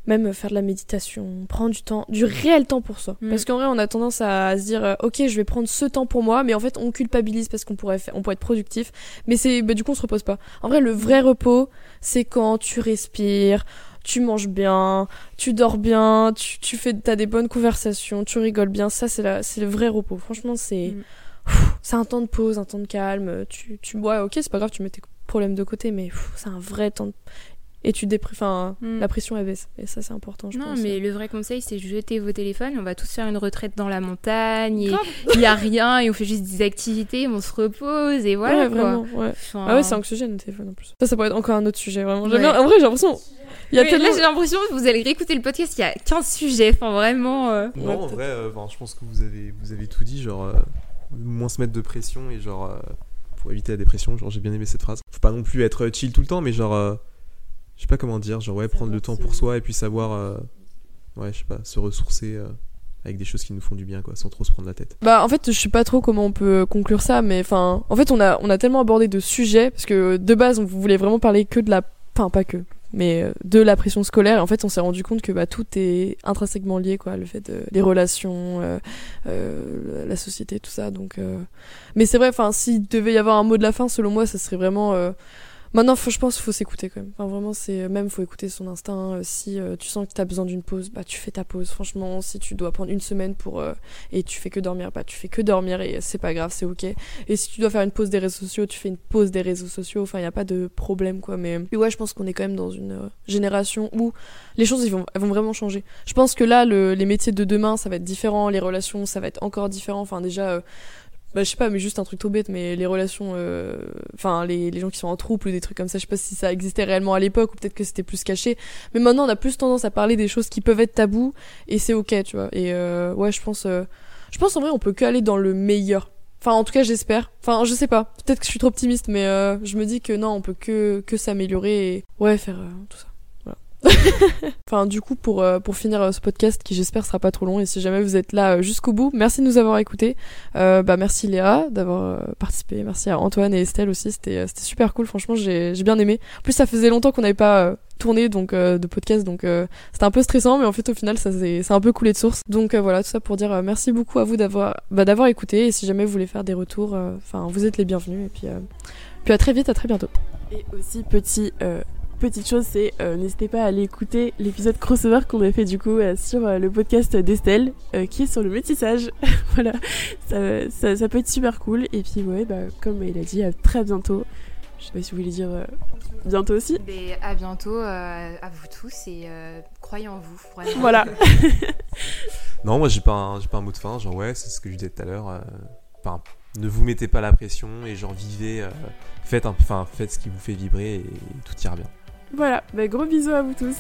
[SPEAKER 3] même faire de la méditation, prendre du temps, du réel temps pour soi. Mm. Parce qu'en vrai, on a tendance à, se dire, euh, ok, je vais prendre ce temps pour moi, mais en fait, on culpabilise parce qu'on pourrait, faire, on pourrait être productif, mais c'est, bah, du coup, on se repose pas. En vrai, le vrai repos, c'est quand tu respires, tu manges bien, tu dors bien, tu, tu fais, t'as des bonnes conversations, tu rigoles bien. Ça, c'est c'est le vrai repos. Franchement, c'est, mm. C'est un temps de pause, un temps de calme. Tu, tu, ouais, ok, c'est pas grave, tu mets tes problèmes de côté, mais c'est un vrai temps. De et tu enfin, hmm. la pression elle baisse. Et ça, c'est important, je
[SPEAKER 4] non, mais le vrai conseil, c'est jeter vos téléphones. On va tous faire une retraite dans la montagne. Et il n'y a rien et on fait juste des activités, on se repose et voilà.
[SPEAKER 3] Ouais, vraiment, ouais. Ah ouais, c'est anxiogène le téléphone en plus. Ça, ça pourrait être encore un autre sujet, vraiment. En vrai, j'ai l'impression.
[SPEAKER 4] Il y a Là, j'ai l'impression que vous allez réécouter le podcast, il y a 15 sujets. Enfin, vraiment. Euh.
[SPEAKER 2] Non, en vrai, euh, je pense que vous avez, vous avez tout dit. Genre, euh, moins se mettre de pression et genre, pour éviter la dépression. Genre, j'ai bien aimé cette phrase. Faut pas non plus être chill tout le temps, mais genre je sais pas comment dire, genre ouais, prendre le temps pour soi et puis savoir, euh, ouais, je sais pas, se ressourcer euh, avec des choses qui nous font du bien, quoi, sans trop se prendre la tête.
[SPEAKER 3] Bah en fait, je sais pas trop comment on peut conclure ça, mais enfin, en fait, on a, on a tellement abordé de sujets, parce que de base, on voulait vraiment parler que de la, enfin pas que, mais euh, de la pression scolaire. En fait, on s'est rendu compte que bah, tout est intrinsèquement lié, quoi, le fait de les relations, la société, tout ça. Donc, mais c'est vrai, enfin, s'il devait y avoir un mot de la fin, selon moi, ça serait vraiment Maintenant, je pense qu'il faut s'écouter quand même. Enfin, vraiment, c'est même faut écouter son instinct. Euh, si euh, tu sens que tu besoin d'une pause, bah tu fais ta pause. Franchement, si tu dois prendre une semaine pour euh, et tu fais que dormir, bah tu fais que dormir et c'est pas grave, c'est ok. Et si tu dois faire une pause des réseaux sociaux, tu fais une pause des réseaux sociaux. Enfin, il y a pas de problème quoi. Mais ouais, je pense qu'on est quand même dans une génération où les choses elles vont vraiment changer. Je pense que là, le, les métiers de demain, ça va être différent. Les relations, ça va être encore différent. Enfin, déjà bah, je sais pas, mais juste un truc tout bête, mais les relations, euh, enfin, les, les, gens qui sont en trouble ou des trucs comme ça, je sais pas si ça existait réellement à l'époque ou peut-être que c'était plus caché. Mais maintenant, on a plus tendance à parler des choses qui peuvent être tabous et c'est ok, tu vois. Et euh, ouais, je pense, euh, je pense en vrai, on peut que aller dans le meilleur. Enfin, en tout cas, j'espère. Enfin, je sais pas. Peut-être que je suis trop optimiste, mais je me dis que non, on peut que, que s'améliorer et ouais, faire tout ça. enfin, du coup, pour, euh, pour finir euh, ce podcast qui j'espère sera pas trop long, et si jamais vous êtes là euh, jusqu'au bout, merci de nous avoir écoutés. bah, merci Léa d'avoir participé. Merci à Antoine et Estelle aussi. C'était super cool. Franchement, j'ai bien aimé. En plus, ça faisait longtemps qu'on n'avait pas tourné donc de podcast, donc c'était un peu stressant, mais en fait, au final, ça c'est un peu coulé de source. Donc voilà, tout ça pour dire merci beaucoup à vous d'avoir bah, d'avoir écouté. Et si jamais vous voulez faire des retours, enfin, vous êtes les bienvenus. Et puis, puis à très vite, à très bientôt.
[SPEAKER 1] Et aussi petit petite chose, c'est euh, n'hésitez pas à aller écouter l'épisode crossover qu'on a fait du coup euh, sur euh, le podcast d'Estelle, qui est sur le métissage. voilà, ça, ça, peut être super cool. Et puis ouais, bah, comme il a dit, à très bientôt. Je sais pas si vous voulez dire bientôt aussi.
[SPEAKER 4] Mais à bientôt à vous tous et croyez en vous.
[SPEAKER 1] Vraiment. Voilà.
[SPEAKER 2] non, moi j'ai pas, un, pas un mot de fin. Genre ouais, c'est ce que je disais tout à l'heure. Enfin, ne vous mettez pas la pression et genre vivez, faites, enfin, faites ce qui vous fait vibrer et tout ira bien.
[SPEAKER 1] Voilà, bah, gros bisous à vous tous.